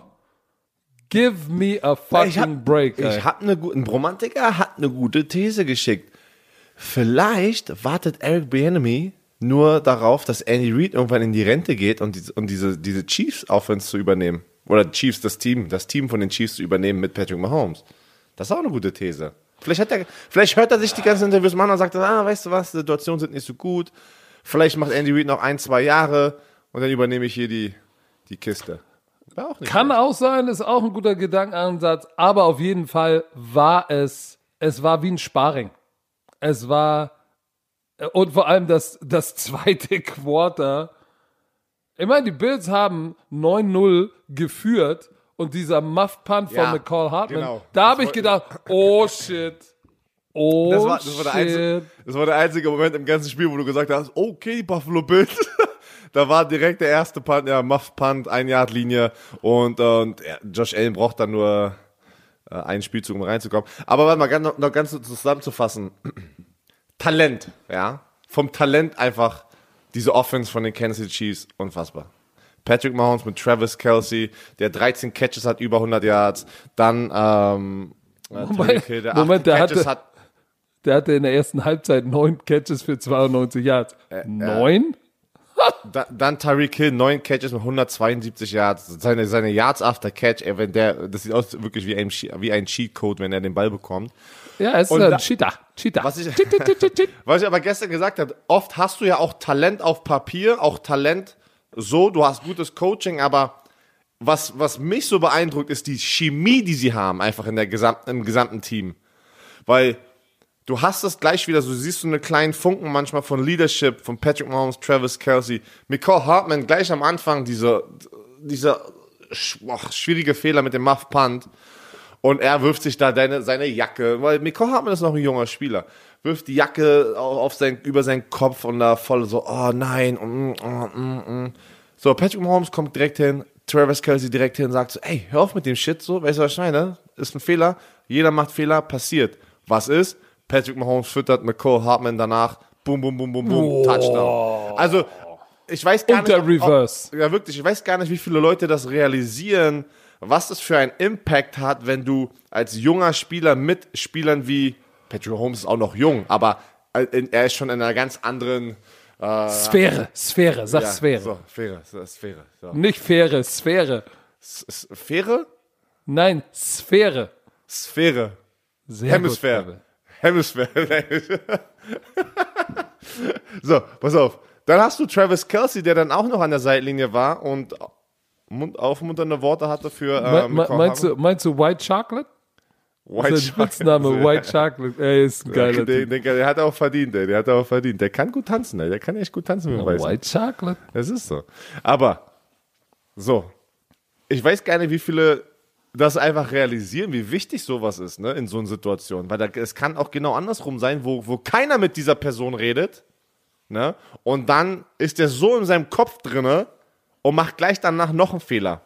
Give me a fucking Ich hab, break. ey. ich hab eine gute, ein Romantiker hat eine gute These geschickt. Vielleicht wartet Eric Bieniemy nur darauf, dass Andy Reid irgendwann in die Rente geht und, die, und diese, diese Chiefs Offense zu übernehmen. Oder Chiefs, das Team, das Team von den Chiefs zu übernehmen mit Patrick Mahomes. Das ist auch eine gute These. Vielleicht, hat er, vielleicht hört er sich die ganzen Interviews mal an und sagt, ah, weißt du was, die Situationen sind nicht so gut. Vielleicht macht Andy Reid noch ein, zwei Jahre und dann übernehme ich hier die, die Kiste. Auch Kann auch sein, ist auch ein guter Gedankenansatz, aber auf jeden Fall war es, es war wie ein Sparring. Es war, und vor allem das, das zweite Quarter. Ich meine, die Bills haben 9-0 geführt und dieser Muff-Punt von Ja, McCall Hartman, genau. da habe ich gedacht, oh shit. Oh Das war, das, war der einzige, das war der einzige Moment im ganzen Spiel, wo du gesagt hast, okay, die Buffalo Bills. da war direkt der erste Punt, ja, Muff Punt, ein Yard Linie und, äh, und ja, Josh Allen braucht dann nur äh, einen Spielzug, um reinzukommen. Aber warte mal, ganz, noch, noch ganz zusammenzufassen. Talent, ja. Vom Talent einfach diese Offense von den Kansas City Chiefs, unfassbar. Patrick Mahomes mit Travis Kelsey, der 13 Catches hat, über 100 Yards. Dann, ähm, äh, Moment, Hill, der Moment, 8 der hatte- hat. Der hatte in der ersten Halbzeit neun Catches für 92 Yards. Äh, Neun? Da, dann Tyreek Hill, neun Catches mit 172 Yards. Seine, seine Yards after Catch, ey, wenn der, das sieht aus wirklich wie ein, wie ein Cheatcode, wenn er den Ball bekommt. Ja, es ist Und ein Cheetah. Cheetah. Was ich, was ich aber gestern gesagt habe, oft hast du ja auch Talent auf Papier, auch Talent so, du hast gutes Coaching, aber was, was mich so beeindruckt, ist die Chemie, die sie haben, einfach in der gesamten, im gesamten Team. Weil du hast das gleich wieder, so du siehst so eine kleinen Funken manchmal von Leadership, von Patrick Mahomes, Travis Kelsey, Nicole Hartman gleich am Anfang, diese, dieser ach, schwierige Fehler mit dem Muff Punt. Und er wirft sich da deine, seine Jacke, weil Nicole Hartman ist noch ein junger Spieler, wirft die Jacke auf sein, über seinen Kopf und da voll so, oh nein, mm, mm, mm. So, Patrick Mahomes kommt direkt hin, Travis Kelsey direkt hin, sagt so, ey, hör auf mit dem Shit, so, weißt du, was ich meine? Ist ein Fehler, jeder macht Fehler, passiert. Was ist? Patrick Mahomes füttert Nicole Hartman danach, boom, boom, boom, boom, boom, Touchdown. Also, ich weiß gar Und nicht. der Reverse. ja, wirklich, ich weiß gar nicht, wie viele Leute das realisieren, was das für einen Impact hat, wenn du als junger Spieler mit Spielern wie Patrick Holmes ist auch noch jung, aber äh, er ist schon in einer ganz anderen Sphäre, Sphäre, sag ja, Sphäre. So, Sphäre, Sphäre. So. Nicht Fähre, Sphäre. S- Sphäre? Nein, Sphäre. Sphäre. Sehr Hemisphäre. Hemisphäre. so, pass auf. Dann hast du Travis Kelsey, der dann auch noch an der Seitlinie war und mund aufmunternde Worte hatte für ähm, me- meinst, du, meinst du White Chocolate? White Sein Spitzname White Chocolate. Ey, ist ein geiler der, der, der hat auch verdient, ey. Der hat auch verdient. Der kann gut tanzen, ey. Der kann echt gut tanzen, dem Weißen. White Chocolate. Das ist so. Aber, so. Ich weiß gar nicht, wie viele das einfach realisieren, wie wichtig sowas ist, ne, in so einer Situation. Weil da, es kann auch genau andersrum sein, wo, wo keiner mit dieser Person redet, ne, und dann ist der so in seinem Kopf drinne und macht gleich danach noch einen Fehler.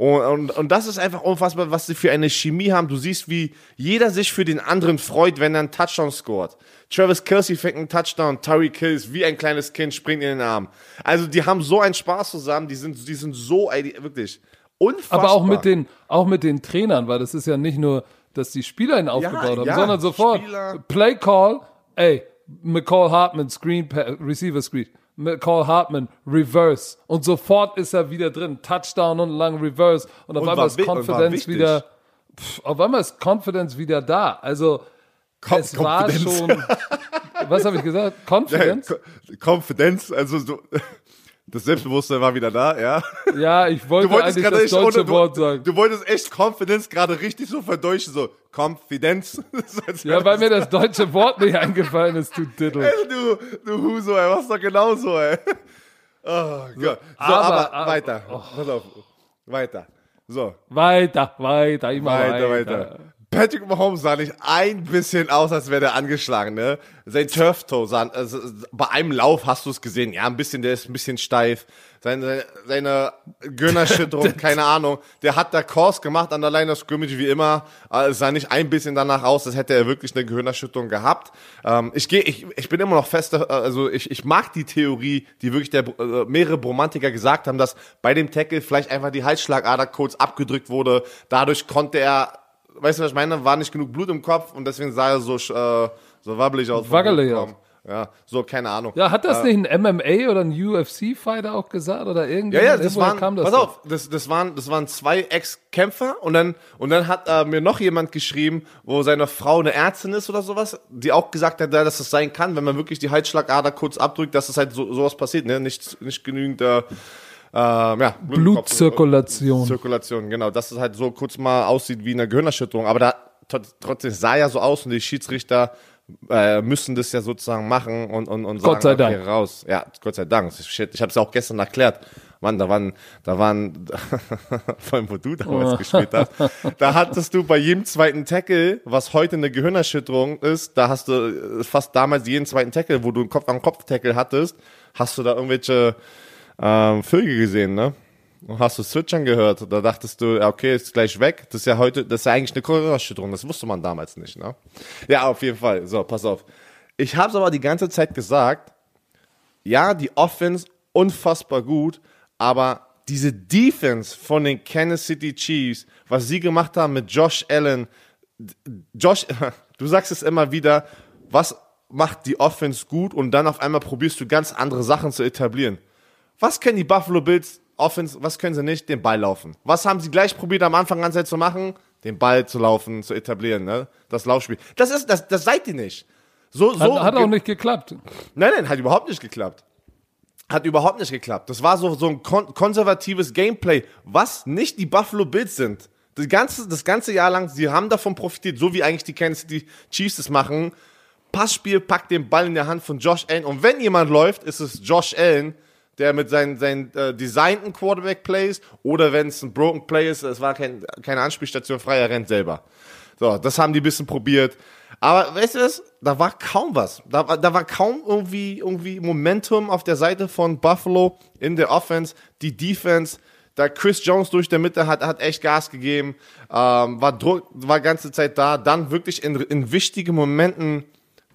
Und, und, und das ist einfach unfassbar, was sie für eine Chemie haben. Du siehst, wie jeder sich für den anderen freut, wenn er einen Touchdown scoret. Travis Kelsey fängt einen Touchdown, Tyreek Hill ist wie ein kleines Kind, springt in den Arm. Also die haben so einen Spaß zusammen, die sind, die sind so, wirklich unfassbar. Aber auch mit, den, auch mit den Trainern, weil das ist ja nicht nur, dass die Spieler ihn aufgebaut haben, ja, sondern sofort Spieler. Play Call, ey, McCall Hartman, Screen, Receiver Screen, McCall Hartman, Reverse und sofort ist er wieder drin, Touchdown und lang Reverse und auf Und einmal war ist war Confidence wieder, pff, auf einmal ist Confidence wieder da. Also Con- es war Confidence. schon, was habe ich gesagt? Confidence? Konfidenz, also so, Das Selbstbewusstsein war wieder da, ja. Ja, ich wollte eigentlich gerade das deutsche ohne, Wort sagen. du wolltest echt Confidence gerade richtig so verdeutschen, so Konfidenz. Ja, weil mir das deutsche Wort nicht eingefallen ist, du Diddle. Ey, du, du Huso, ey, machst doch genauso, ey. Oh Gott. So, aber, aber- weiter. Pass auf. Weiter. So, Weiter, weiter, immer weiter, weiter. weiter. Patrick Mahomes sah nicht ein bisschen aus, als wäre der angeschlagen, ne? Sein Turf-Toe sah, also, bei einem Lauf hast du es gesehen, ja, ein bisschen, der ist ein bisschen steif. Seine, seine Gönnerschütterung, keine Ahnung. Der hat da Kurs gemacht an der Line of Scrimmage, wie immer. Äh, Es sah nicht ein bisschen danach aus, als hätte er wirklich eine Gehirnerschütterung gehabt. Ähm, ich gehe, ich, ich bin immer noch fest, also ich, ich mag die Theorie, die wirklich der, äh, mehrere Bromantiker gesagt haben, dass bei dem Tackle vielleicht einfach die Halsschlagader kurz abgedrückt wurde. Dadurch konnte er weißt du, was ich meine? War nicht genug Blut im Kopf und deswegen sah er so, äh, so wabbelig aus. Wackelig Blutkommen. Ja, so, keine Ahnung. Ja, hat das nicht ein MMA oder ein UFC-Fighter auch gesagt oder irgendwie? Ja, ja, das waren, kam das pass auf, das, das waren, das waren zwei Ex-Kämpfer und dann, und dann hat äh, mir noch jemand geschrieben, wo seine Frau eine Ärztin ist oder sowas, die auch gesagt hat, dass das sein kann, wenn man wirklich die Halsschlagader kurz abdrückt, dass es halt so, sowas passiert, ne, nicht, nicht genügend, äh, äh, ja. Blutzirkulation. Zirkulation, genau, dass es halt so kurz mal aussieht wie eine Gehirnerschütterung, aber da tr- trotzdem sah ja so aus und die Schiedsrichter äh, müssen das ja sozusagen machen und und und Gott sei okay, Dank. raus. Ja, Gott sei Dank. Shit, ich habe es ja auch gestern erklärt. Mann, da waren, da waren, vor allem wo du damals gespielt hast, da hattest du bei jedem zweiten Tackle, was heute eine Gehirnerschütterung ist, da hast du äh, fast damals jeden zweiten Tackle, wo du einen Kopf an Kopf Tackle hattest, hast du da irgendwelche ähm, Vögel gesehen, ne? Hast du Zwitschern gehört. Da dachtest du, okay, ist gleich weg. Das ist ja heute, das ist ja eigentlich eine Gehirnerschütterung. Das wusste man damals nicht, ne? Ja, auf jeden Fall. So, pass auf. Ich habe aber die ganze Zeit gesagt, ja, die Offense unfassbar gut, aber diese Defense von den Kansas City Chiefs, was sie gemacht haben mit Josh Allen, Josh, du sagst es immer wieder, was macht die Offense gut und dann auf einmal probierst du ganz andere Sachen zu etablieren. Was können die Buffalo Bills Offense, was können sie nicht? Den Ball laufen. Was haben sie gleich probiert am Anfang an zu machen? Den Ball zu laufen, zu etablieren, ne? Das Laufspiel. Das ist, das, das seid ihr nicht. So, so. Hat, hat auch nicht geklappt. Nein, nein, hat überhaupt nicht geklappt. Hat überhaupt nicht geklappt. Das war so, so ein kon konservatives Gameplay, was nicht die Buffalo Bills sind. Das ganze, das ganze Jahr lang, sie haben davon profitiert, so wie eigentlich die Kansas City Chiefs es machen. Passspiel, packt den Ball in der Hand von Josh Allen. Und wenn jemand läuft, ist es Josh Allen, der mit seinen, seinen äh, designten Quarterback-Plays oder wenn es ein Broken Play ist, es war kein, keine Anspielstation frei, er rennt selber. So, das haben die ein bisschen probiert. Aber weißt du was? Da war kaum was. Da, war- da war kaum irgendwie, irgendwie Momentum auf der Seite von Buffalo in der Offense. Die Defense, da Chris Jones durch der Mitte hat, hat echt Gas gegeben, ähm, war Druck, war ganze Zeit da. Dann wirklich in, in wichtigen Momenten,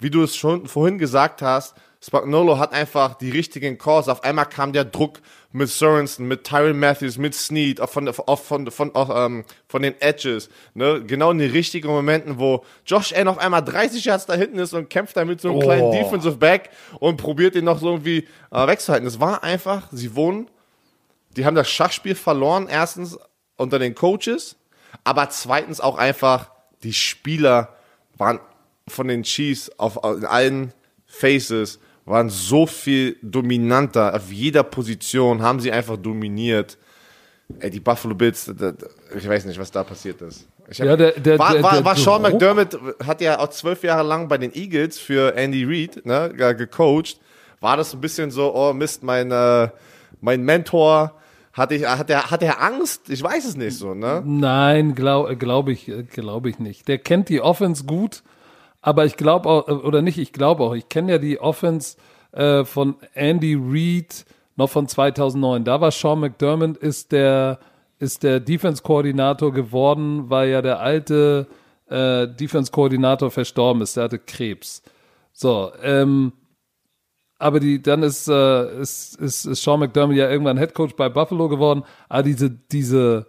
wie du es schon vorhin gesagt hast, Spagnolo hat einfach die richtigen Calls. Auf einmal kam der Druck mit Sorensen, mit Tyron Matthews, mit Snead, auch von, auch von, von, auch, ähm, von den Edges. Ne? Genau in den richtigen Momenten, wo Josh Allen auf einmal 30 Yards da hinten ist und kämpft da mit so einem kleinen Defensive Back und probiert den noch so irgendwie äh, wegzuhalten. Es war einfach, sie wohnen, die haben das Schachspiel verloren, erstens unter den Coaches, aber zweitens auch einfach, die Spieler waren von den Chiefs auf in allen Faces waren so viel dominanter auf jeder Position, haben sie einfach dominiert. Ey, die Buffalo Bills, ich weiß nicht, was da passiert ist. Hab, Ja, der- der- war, war, war Sean McDermott, hat ja auch zwölf Jahre lang bei den Eagles für Andy Reid ne, ge- gecoacht. War das ein bisschen so, oh Mist, mein, äh, mein Mentor, hat, ich, hat, er, hat er Angst? Ich weiß es nicht so, ne? Nein, glaube glaub ich, glaube ich nicht. Der kennt die Offense gut, aber ich glaube auch, oder nicht, ich glaube auch, ich kenne ja die Offense äh, von Andy Reid noch von 2009. Da war Sean McDermott, ist der, ist der Defense-Koordinator geworden, weil ja der alte äh, Defense-Koordinator verstorben ist. Der hatte Krebs. So, ähm, aber die, dann ist, äh, ist, ist, ist Sean McDermott ja irgendwann Headcoach bei Buffalo geworden. Aber diese, diese,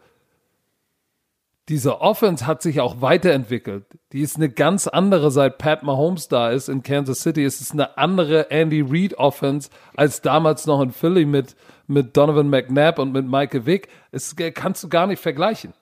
diese Offense hat sich auch weiterentwickelt. Die ist eine ganz andere, seit Pat Mahomes da ist in Kansas City. Es ist eine andere Andy Reid Offense als damals noch in Philly mit, mit Donovan McNabb und mit Michael Vick. Es kannst du gar nicht vergleichen.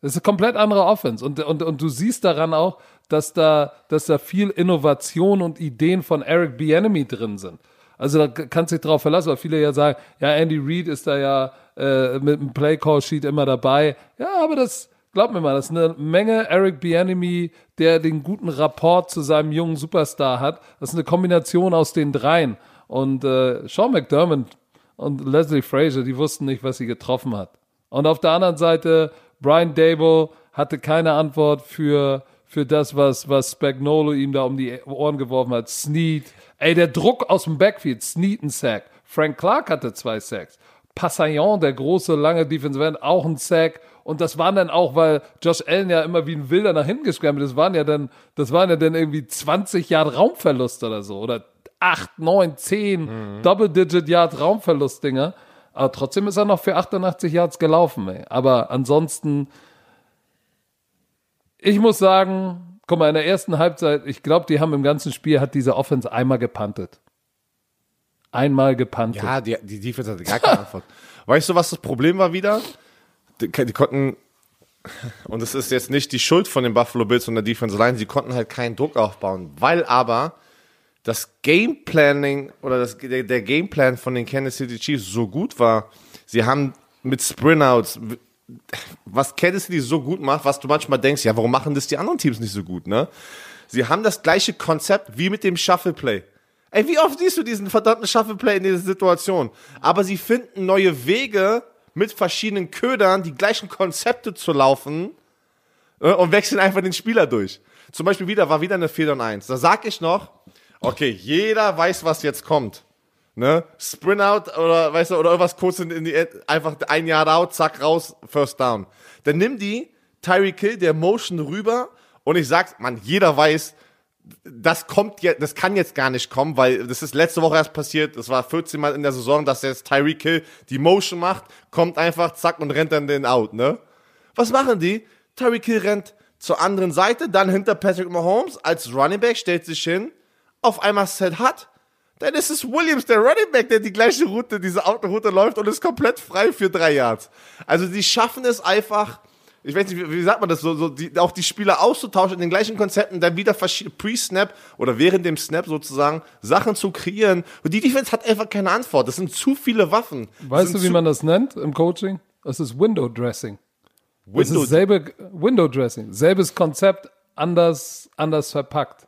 Das ist eine komplett andere Offense. Und, und, und du siehst daran auch, dass da, dass da viel Innovation und Ideen von Eric Bieniemy drin sind. Also da kannst du dich drauf verlassen, weil viele ja sagen, ja, Andy Reid ist da ja äh, mit dem Play-Call-Sheet immer dabei. Ja, aber das, glaub mir mal, das ist eine Menge Eric Bianemi, der den guten Rapport zu seinem jungen Superstar hat. Das ist eine Kombination aus den dreien. Und äh, Sean McDermott und Leslie Frazier, die wussten nicht, was sie getroffen hat. Und auf der anderen Seite, Brian Dable hatte keine Antwort für, für das, was, was Spagnolo ihm da um die Ohren geworfen hat. Snead. Ey, der Druck aus dem Backfield. Snead ein Sack. Frank Clark hatte zwei Sacks. Passaillon, der große, lange Defensive End, auch ein Sack. Und das waren dann auch, weil Josh Allen ja immer wie ein Wilder nach hinten gescrammt das waren ja dann, das waren ja dann irgendwie 20 Jahre Raumverlust oder so. Oder 8, 9, 10 mhm. Double-Digit Yard Raumverlust-Dinger. Aber trotzdem ist er noch für 88 Yards gelaufen, ey. Aber ansonsten, ich muss sagen, guck mal, in der ersten Halbzeit, ich glaube, die haben im ganzen Spiel, hat diese Offense einmal gepantet. Einmal gepantet. Ja, die, die Defense hatte gar keine Antwort. Weißt du, was das Problem war wieder? Die, die konnten, und es ist jetzt nicht die Schuld von den Buffalo Bills und der Defense Line, sie konnten halt keinen Druck aufbauen, weil aber das Gameplanning oder das, der, der Gameplan von den Kansas City Chiefs so gut war. Sie haben mit Sprintouts, was Kansas City so gut macht, was du manchmal denkst, ja, warum machen das die anderen Teams nicht so gut, ne? Sie haben das gleiche Konzept wie mit dem Shuffle Play. Ey, wie oft siehst du diesen verdammten Shuffle Play in dieser Situation? Aber sie finden neue Wege, mit verschiedenen Ködern die gleichen Konzepte zu laufen äh, und wechseln einfach den Spieler durch. Zum Beispiel wieder, war wieder eine 4 und 1. Da sag ich noch, Okay, jeder weiß, was jetzt kommt. Ne? Sprint out oder weißt du, oder irgendwas kurz in, die einfach ein Jahr out, zack, raus, first down. Dann nimm die Tyree Kill, der Motion rüber und ich sag's, man, jeder weiß, das kommt jetzt, das kann jetzt gar nicht kommen, weil das ist letzte Woche erst passiert. Das war 14 Mal in der Saison, dass jetzt Tyreek Kill die Motion macht, kommt einfach, zack und rennt dann den out, ne? Was machen die? Tyreek Kill rennt zur anderen Seite, dann hinter Patrick Mahomes als Running Back, stellt sich hin, auf einmal Set hat, dann ist es Williams, der Running Back, der die gleiche Route, diese Autoroute läuft und ist komplett frei für drei Yards. Also die schaffen es einfach, ich weiß nicht, wie, wie sagt man das, so, so die, auch die Spieler auszutauschen in den gleichen Konzepten, dann wieder Pre-Snap oder während dem Snap sozusagen Sachen zu kreieren. Und die Defense hat einfach keine Antwort. Das sind zu viele Waffen. Weißt du, wie man das nennt im Coaching? Das ist Window Dressing. Window das selbe Window Dressing, selbes Konzept, anders, anders verpackt.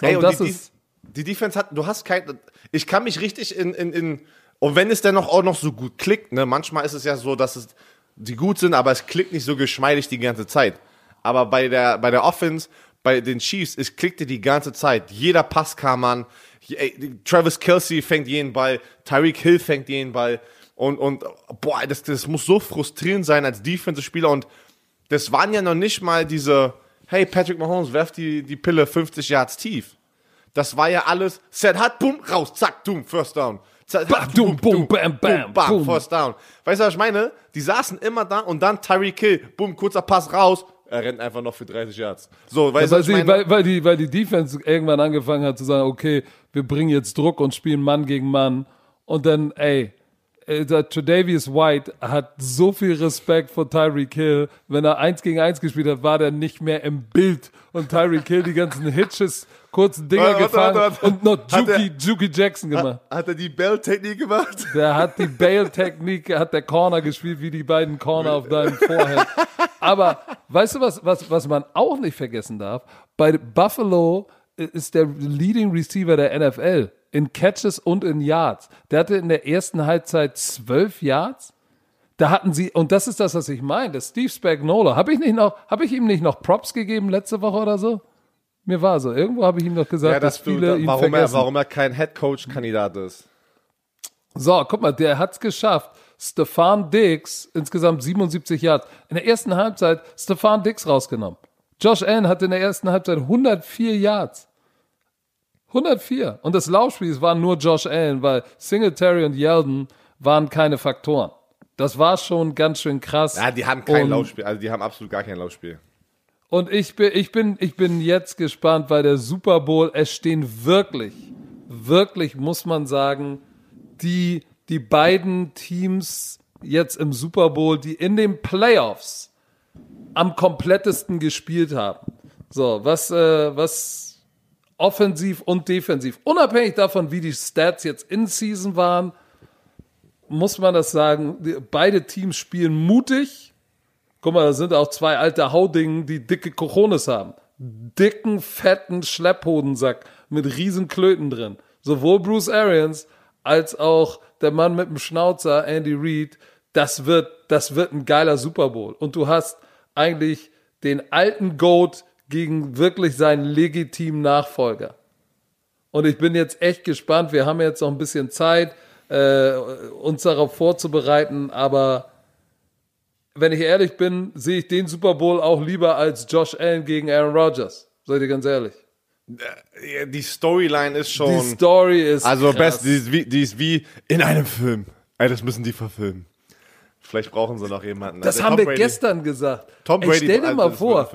So, hey, und das die, ist die Defense hat, du hast kein, ich kann mich richtig in, in, in und wenn es dann auch noch so gut klickt, ne, manchmal ist es ja so, dass es, die gut sind, aber es klickt nicht so geschmeidig die ganze Zeit. Aber bei der, bei der Offense, bei den Chiefs, es klickte die ganze Zeit. Jeder Pass kam an. Travis Kelsey fängt jeden Ball. Tyreek Hill fängt jeden Ball. Und, und, boah, das, das muss so frustrierend sein als Defensive-Spieler. Und das waren ja noch nicht mal diese, hey, Patrick Mahomes, werft die, die Pille 50 Yards tief. Das war ja alles, Set hat, boom, raus, zack, boom, first down. Hat, boom, boom, bam, bam, bam, boom. first down. Weißt du, was ich meine? Die saßen immer da und dann Tyreek Kill, boom, kurzer Pass raus, er rennt einfach noch für 30 Yards. So, weißt ja, weil, weil, weil, die, weil die Defense irgendwann angefangen hat zu sagen, okay, wir bringen jetzt Druck und spielen Mann gegen Mann. Und dann, ey, äh, der Tredavious White hat so viel Respekt vor Tyreek Hill. Wenn er eins gegen eins gespielt hat, war der nicht mehr im Bild. Und Tyreek Hill die ganzen Hitches kurzen Dinger warte, gefangen warte, warte, und noch Juki, Juki Jackson gemacht. Hat, hat er die Bell-Technik gemacht? Der hat die Bell-Technik, hat der Corner gespielt, wie die beiden Corner auf deinem Vorhand. Aber weißt du, was, was, was man auch nicht vergessen darf? Bei Buffalo ist der Leading Receiver der NFL in Catches und in Yards. Der hatte in der ersten Halbzeit zwölf Yards. Da hatten sie, und das ist das, was ich meine, Steve Spagnola. Habe ich nicht noch, habe ich ihm nicht noch Props gegeben letzte Woche oder so? Mir war so. Irgendwo habe ich ihm noch gesagt, ja, dass, dass viele du, ihn warum vergessen. Er, warum er kein Headcoach-Kandidat ist. So, guck mal, der hat's geschafft. Stefan Diggs, insgesamt 77 Yards. In der ersten Halbzeit Stefan Diggs rausgenommen. Josh Allen hatte in der ersten Halbzeit 104 Yards. 104. Und das Laufspiel waren nur Josh Allen, weil Singletary und Yeldon waren keine Faktoren. Das war schon ganz schön krass. Ja, die haben kein und, Laufspiel. Also die haben absolut gar kein Laufspiel. Und ich bin, ich bin, ich bin jetzt gespannt, weil der Super Bowl, es stehen wirklich, wirklich, muss man sagen, die, die beiden Teams jetzt im Super Bowl, die in den Playoffs am komplettesten gespielt haben. So, was, äh, was offensiv und defensiv. Unabhängig davon, wie die Stats jetzt in Season waren, muss man das sagen, beide Teams spielen mutig. Guck mal, da sind auch zwei alte Haudingen, die dicke Cojones haben. Dicken, fetten Schlepphodensack mit riesen Klöten drin. Sowohl Bruce Arians als auch der Mann mit dem Schnauzer, Andy Reid. Das wird, das wird ein geiler Super Bowl. Und du hast eigentlich den alten Goat gegen wirklich seinen legitimen Nachfolger. Und ich bin jetzt echt gespannt. Wir haben jetzt noch ein bisschen Zeit, äh, uns darauf vorzubereiten. Aber wenn ich ehrlich bin, sehe ich den Super Bowl auch lieber als Josh Allen gegen Aaron Rodgers. Seid ihr ganz ehrlich? Die Storyline ist schon. Die Story ist also krass. best, die ist, wie, die ist wie in einem Film. Ey, das müssen die verfilmen. Vielleicht brauchen sie noch jemanden. Das Also haben Tom wir Brady- gestern gesagt. Tom Ey, Brady stell dir mal vor,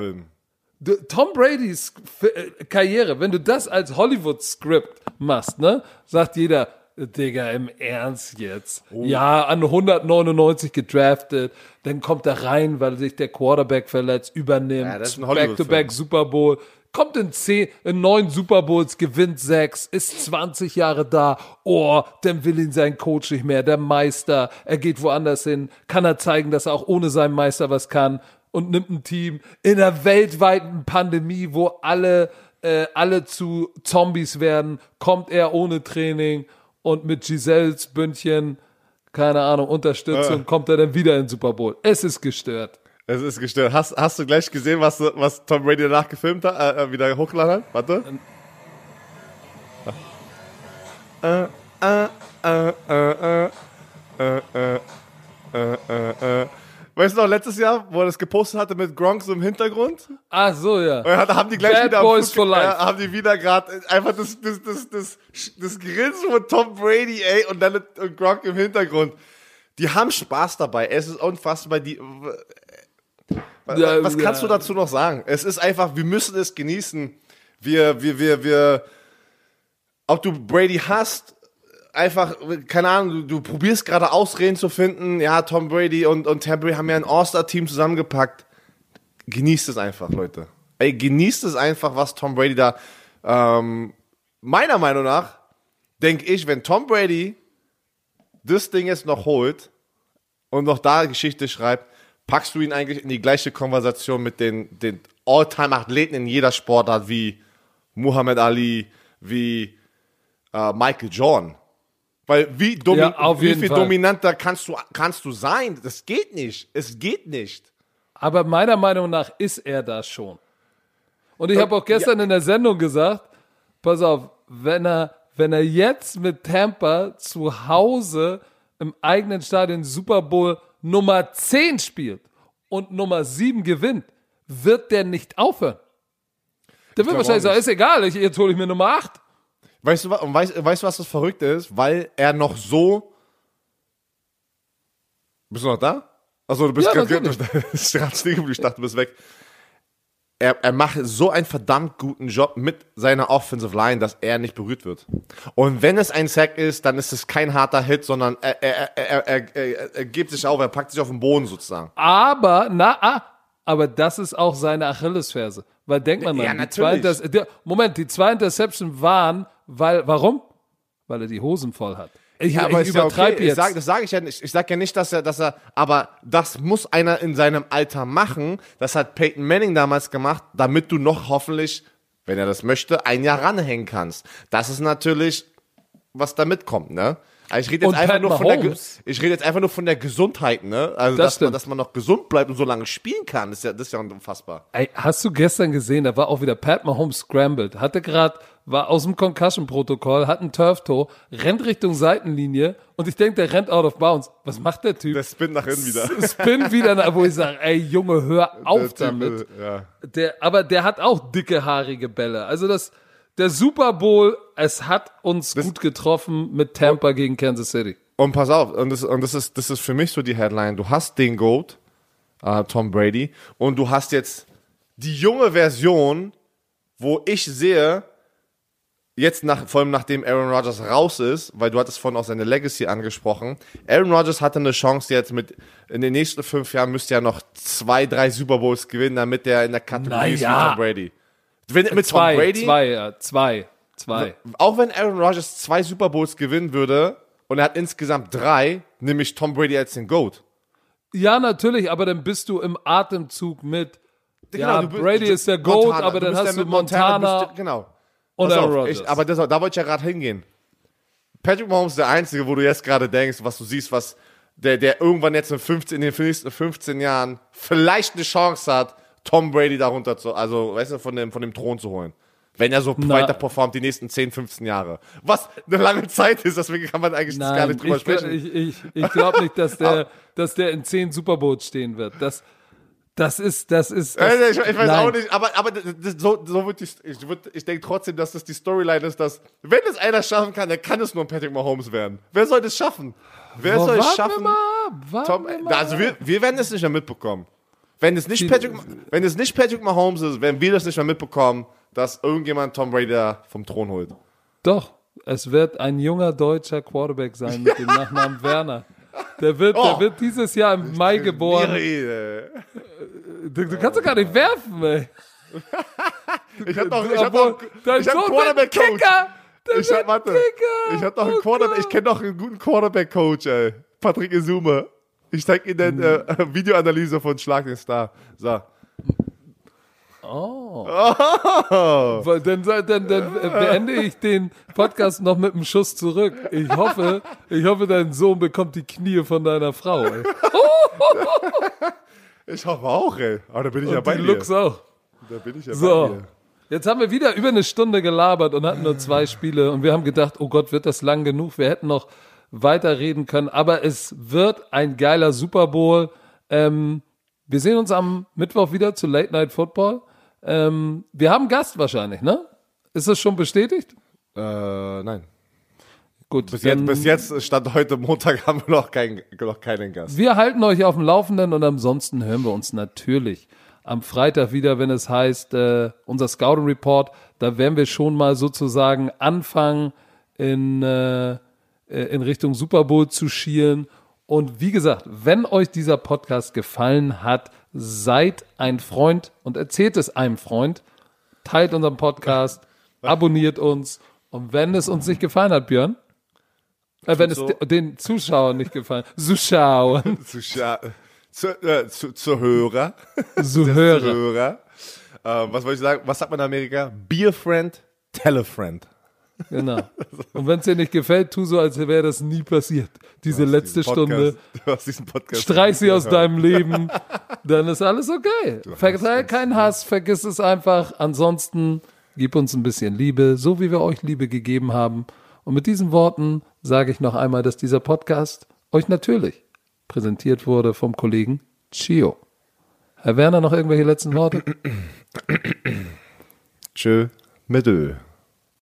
du, Tom Bradys äh, Karriere, wenn du das als Hollywood-Script machst, ne, sagt jeder, Digga, im Ernst jetzt. Oh. Ja, an 199 gedraftet, dann kommt er rein, weil sich der Quarterback verletzt, übernimmt, Ja, das ist ein Hollywood-Film. Back-to-Back Super Bowl, kommt in zehn, in neun Super Bowls, gewinnt sechs, ist 20 Jahre da, oh, dann will ihn sein Coach nicht mehr, der Meister, er geht woanders hin, kann er zeigen, dass er auch ohne seinen Meister was kann und nimmt ein Team in einer weltweiten Pandemie, wo alle, äh, alle zu Zombies werden, kommt er ohne Training und mit Giselles Bündchen, keine Ahnung, Unterstützung, Äh. kommt er dann wieder in den Super Bowl. Es ist gestört. Es ist gestört. Hast, hast du gleich gesehen, was, was Tom Brady danach gefilmt hat, äh, äh, wieder hochgeladen hat? Warte. Äh, äh, äh, äh, äh, äh, äh, äh, äh. Weißt du noch, letztes Jahr, wo er das gepostet hatte mit Gronk so im Hintergrund? Ach so, ja. Und dann haben die gleich Bad wieder Boys Flug- for life. äh, haben die wieder gerade einfach das, das, das, das, das Grinsen von Tom Brady, ey, und dann und Gronk im Hintergrund. Die haben Spaß dabei. Es ist unfassbar. Die, Ja, was kannst ja. du dazu noch sagen? Es ist einfach, wir müssen es genießen. Wir, wir, wir, wir, ob du Brady hast, einfach, keine Ahnung, du, du probierst gerade Ausreden zu finden. Ja, Tom Brady und, und Tom haben ja ein All-Star-Team zusammengepackt. Genießt es einfach, Leute. Ey, genießt es einfach, was Tom Brady da, ähm, meiner Meinung nach, denke ich, wenn Tom Brady das Ding jetzt noch holt und noch da Geschichte schreibt, packst du ihn eigentlich in die gleiche Konversation mit den, den All-Time-Athleten in jeder Sportart wie Muhammad Ali, wie äh, Michael Jordan. Weil wie, domi Ja, wie viel Fall. dominanter kannst du, kannst du sein? Das geht nicht. Es geht nicht. Aber meiner Meinung nach ist er das schon. Und ich habe auch gestern in der Sendung gesagt, pass auf, wenn er, wenn er jetzt mit Tampa zu Hause im eigenen Stadion Super Bowl Nummer 10 spielt und Nummer 7 gewinnt, wird der nicht aufhören. Der wird wahrscheinlich sagen, ist egal, ich, jetzt hole ich mir Nummer 8. Weißt du, und weißt, weißt du, was das Verrückte ist? Weil er noch so. Bist du noch da? Also du bist Ja, gerade stehen geblieben, ich dachte, du bist weg. Er, er macht so einen verdammt guten Job mit seiner Offensive Line, dass er nicht berührt wird. Und wenn es ein Sack ist, dann ist es kein harter Hit, sondern er, er, er, er, er, er gibt sich auf, er packt sich auf den Boden sozusagen. Aber, na, ah, aber das ist auch seine Achillesferse. Weil denkt man Ja, mal, die zwei der, Moment, die zwei Interception waren, weil, warum? Weil er die Hosen voll hat. Ich, Ja, aber ich ist ja übertreibe okay. Ich jetzt. sag, das sage ich ja nicht. Ich sage ja nicht, dass er, dass er, aber das muss einer in seinem Alter machen. Das hat Peyton Manning damals gemacht, damit du noch hoffentlich, wenn er das möchte, ein Jahr ranhängen kannst. Das ist natürlich, was da mitkommt, ne? Also ich rede jetzt einfach nur von der, ich rede jetzt einfach nur von der Gesundheit, ne? Also Das dass man, dass man noch gesund bleibt und so lange spielen kann, ist ja, das ist ja unfassbar. Ey, hast du gestern gesehen, da war auch wieder Pat Mahomes scrambled, hatte gerade, war aus dem Concussion-Protokoll, hat ein Turf-Toe, rennt Richtung Seitenlinie und ich denke, der rennt out of bounds. Was macht der Typ? Der Spin nach innen wieder. Spin wieder, nach, wo ich sage, ey Junge, hör auf Der damit. äh, Ja. Der, aber der hat auch dicke, haarige Bälle. Also das, der Super Bowl, es hat uns gut getroffen mit Tampa gegen Kansas City. Und pass auf, und das, und das ist, das ist für mich so die Headline. Du hast den Goat, äh, Tom Brady, und du hast jetzt die junge Version, wo ich sehe, jetzt nach, vor allem nachdem Aaron Rodgers raus ist, weil du hattest vorhin auch seine Legacy angesprochen. Aaron Rodgers hatte eine Chance jetzt mit, in den nächsten fünf Jahren müsste er noch zwei, drei Super Bowls gewinnen, damit er in der Kategorie ist wie Naja. Tom Brady. Wenn, mit zwei, Tom Brady, zwei, ja, zwei, zwei. auch wenn Aaron Rodgers zwei Super Bowls gewinnen würde und er hat insgesamt drei, nehme ich Tom Brady als den GOAT. Ja, natürlich, aber dann bist du im Atemzug mit. ja, Genau, du bist- Brady du- ist der Goat, Montana, aber dann bist hast du mit Montana, bist, genau. und Aaron Rodgers. aber das, da wollte ich ja gerade hingehen. Patrick Mahomes ist der Einzige, wo du jetzt gerade denkst, was du siehst, was der, der irgendwann jetzt in, 15, in den nächsten 15 Jahren vielleicht eine Chance hat, Tom Brady darunter zu, also, weißt du, von dem, von dem Thron zu holen. Wenn er so Na. weiter performt die nächsten 10, 15 Jahre. Was eine lange Zeit ist, deswegen kann man eigentlich gar Nein, nicht drüber ich, sprechen. ich, ich, ich glaube nicht, dass der, dass der in zehn Super Bowls stehen wird. Das, das ist, das ist. Das, Äh, ich, ich weiß nein. auch nicht, aber, aber das, das, so, so wird ich, ich, würd- ich denke trotzdem, dass das die Storyline ist, dass, wenn es einer schaffen kann, dann kann es nur Patrick Mahomes werden. Wer soll das schaffen? Wer Boah, soll es schaffen? Wir mal Tom, wir mal also wir, wir werden es nicht mehr mitbekommen. Wenn es nicht Patrick, wenn es nicht Patrick Mahomes ist, werden wir das nicht mehr mitbekommen, dass irgendjemand Tom Brady da vom Thron holt. Doch, es wird ein junger deutscher Quarterback sein mit dem Nachnamen Werner. Der wird, der Oh. wird dieses Jahr im Mai geboren. Du, du kannst doch gar nicht werfen, ey. Ich hab doch, ich hab doch, ich hab einen Quarterback-Coach. Kicker. Der Ich hab, warte, ich hab doch einen Oh Quarterback, ich kenne doch einen guten Quarterback-Coach, ey. Patrick Izuma. Ich zeig Ihnen Hm. eine äh, Videoanalyse von Schlag den Star. So. Weil Dann, dann, dann, dann äh, beende ich den Podcast noch mit einem Schuss zurück. Ich hoffe, ich hoffe, dein Sohn bekommt die Knie von deiner Frau. Ey. Ich hoffe auch, ey. Aber da bin ich ja Und bei die dir. Lux auch. Da bin ich ja bei So. dir. Jetzt haben wir wieder über eine Stunde gelabert und hatten nur zwei Spiele und wir haben gedacht, oh Gott, wird das lang genug? Wir hätten noch weiterreden können, aber es wird ein geiler Super Bowl. Ähm, wir sehen uns am Mittwoch wieder zu Late Night Football. Ähm, wir haben Gast wahrscheinlich, ne? Ist das schon bestätigt? Äh, nein. Gut, Bis jetzt, bis jetzt stand heute Montag haben wir noch, kein, noch keinen Gast. Wir halten euch auf dem Laufenden und ansonsten hören wir uns natürlich am Freitag wieder, wenn es heißt, äh, unser Scouting Report. Da werden wir schon mal sozusagen anfangen, in, äh, äh, in Richtung Super Bowl zu schielen. Und wie gesagt, wenn euch dieser Podcast gefallen hat, seid ein Freund und erzählt es einem Freund, teilt unseren Podcast, abonniert uns. Und wenn es uns nicht gefallen hat, Björn, äh, wenn es so. de- den Zuschauern nicht gefallen, Zuschauern, Zu, scha- zu, äh, zu, zu Hörer. Zuhörer. Hörer. Ähm, was wollte ich sagen? Was sagt man in Amerika? Beer Friend, Telefriend. Genau. Und wenn es dir nicht gefällt, tu so, als wäre das nie passiert. Diese letzte Stunde. Du hast diesen Podcast. Streich sie aus deinem Leben, dann ist alles okay. Verteil keinen Hass, vergiss es einfach. Ansonsten gib uns ein bisschen Liebe, so wie wir euch Liebe gegeben haben. Und mit diesen Worten sage ich noch einmal, dass dieser Podcast euch natürlich präsentiert wurde vom Kollegen Chio. Herr Werner, noch irgendwelche letzten Worte? Tschö, mit Ö.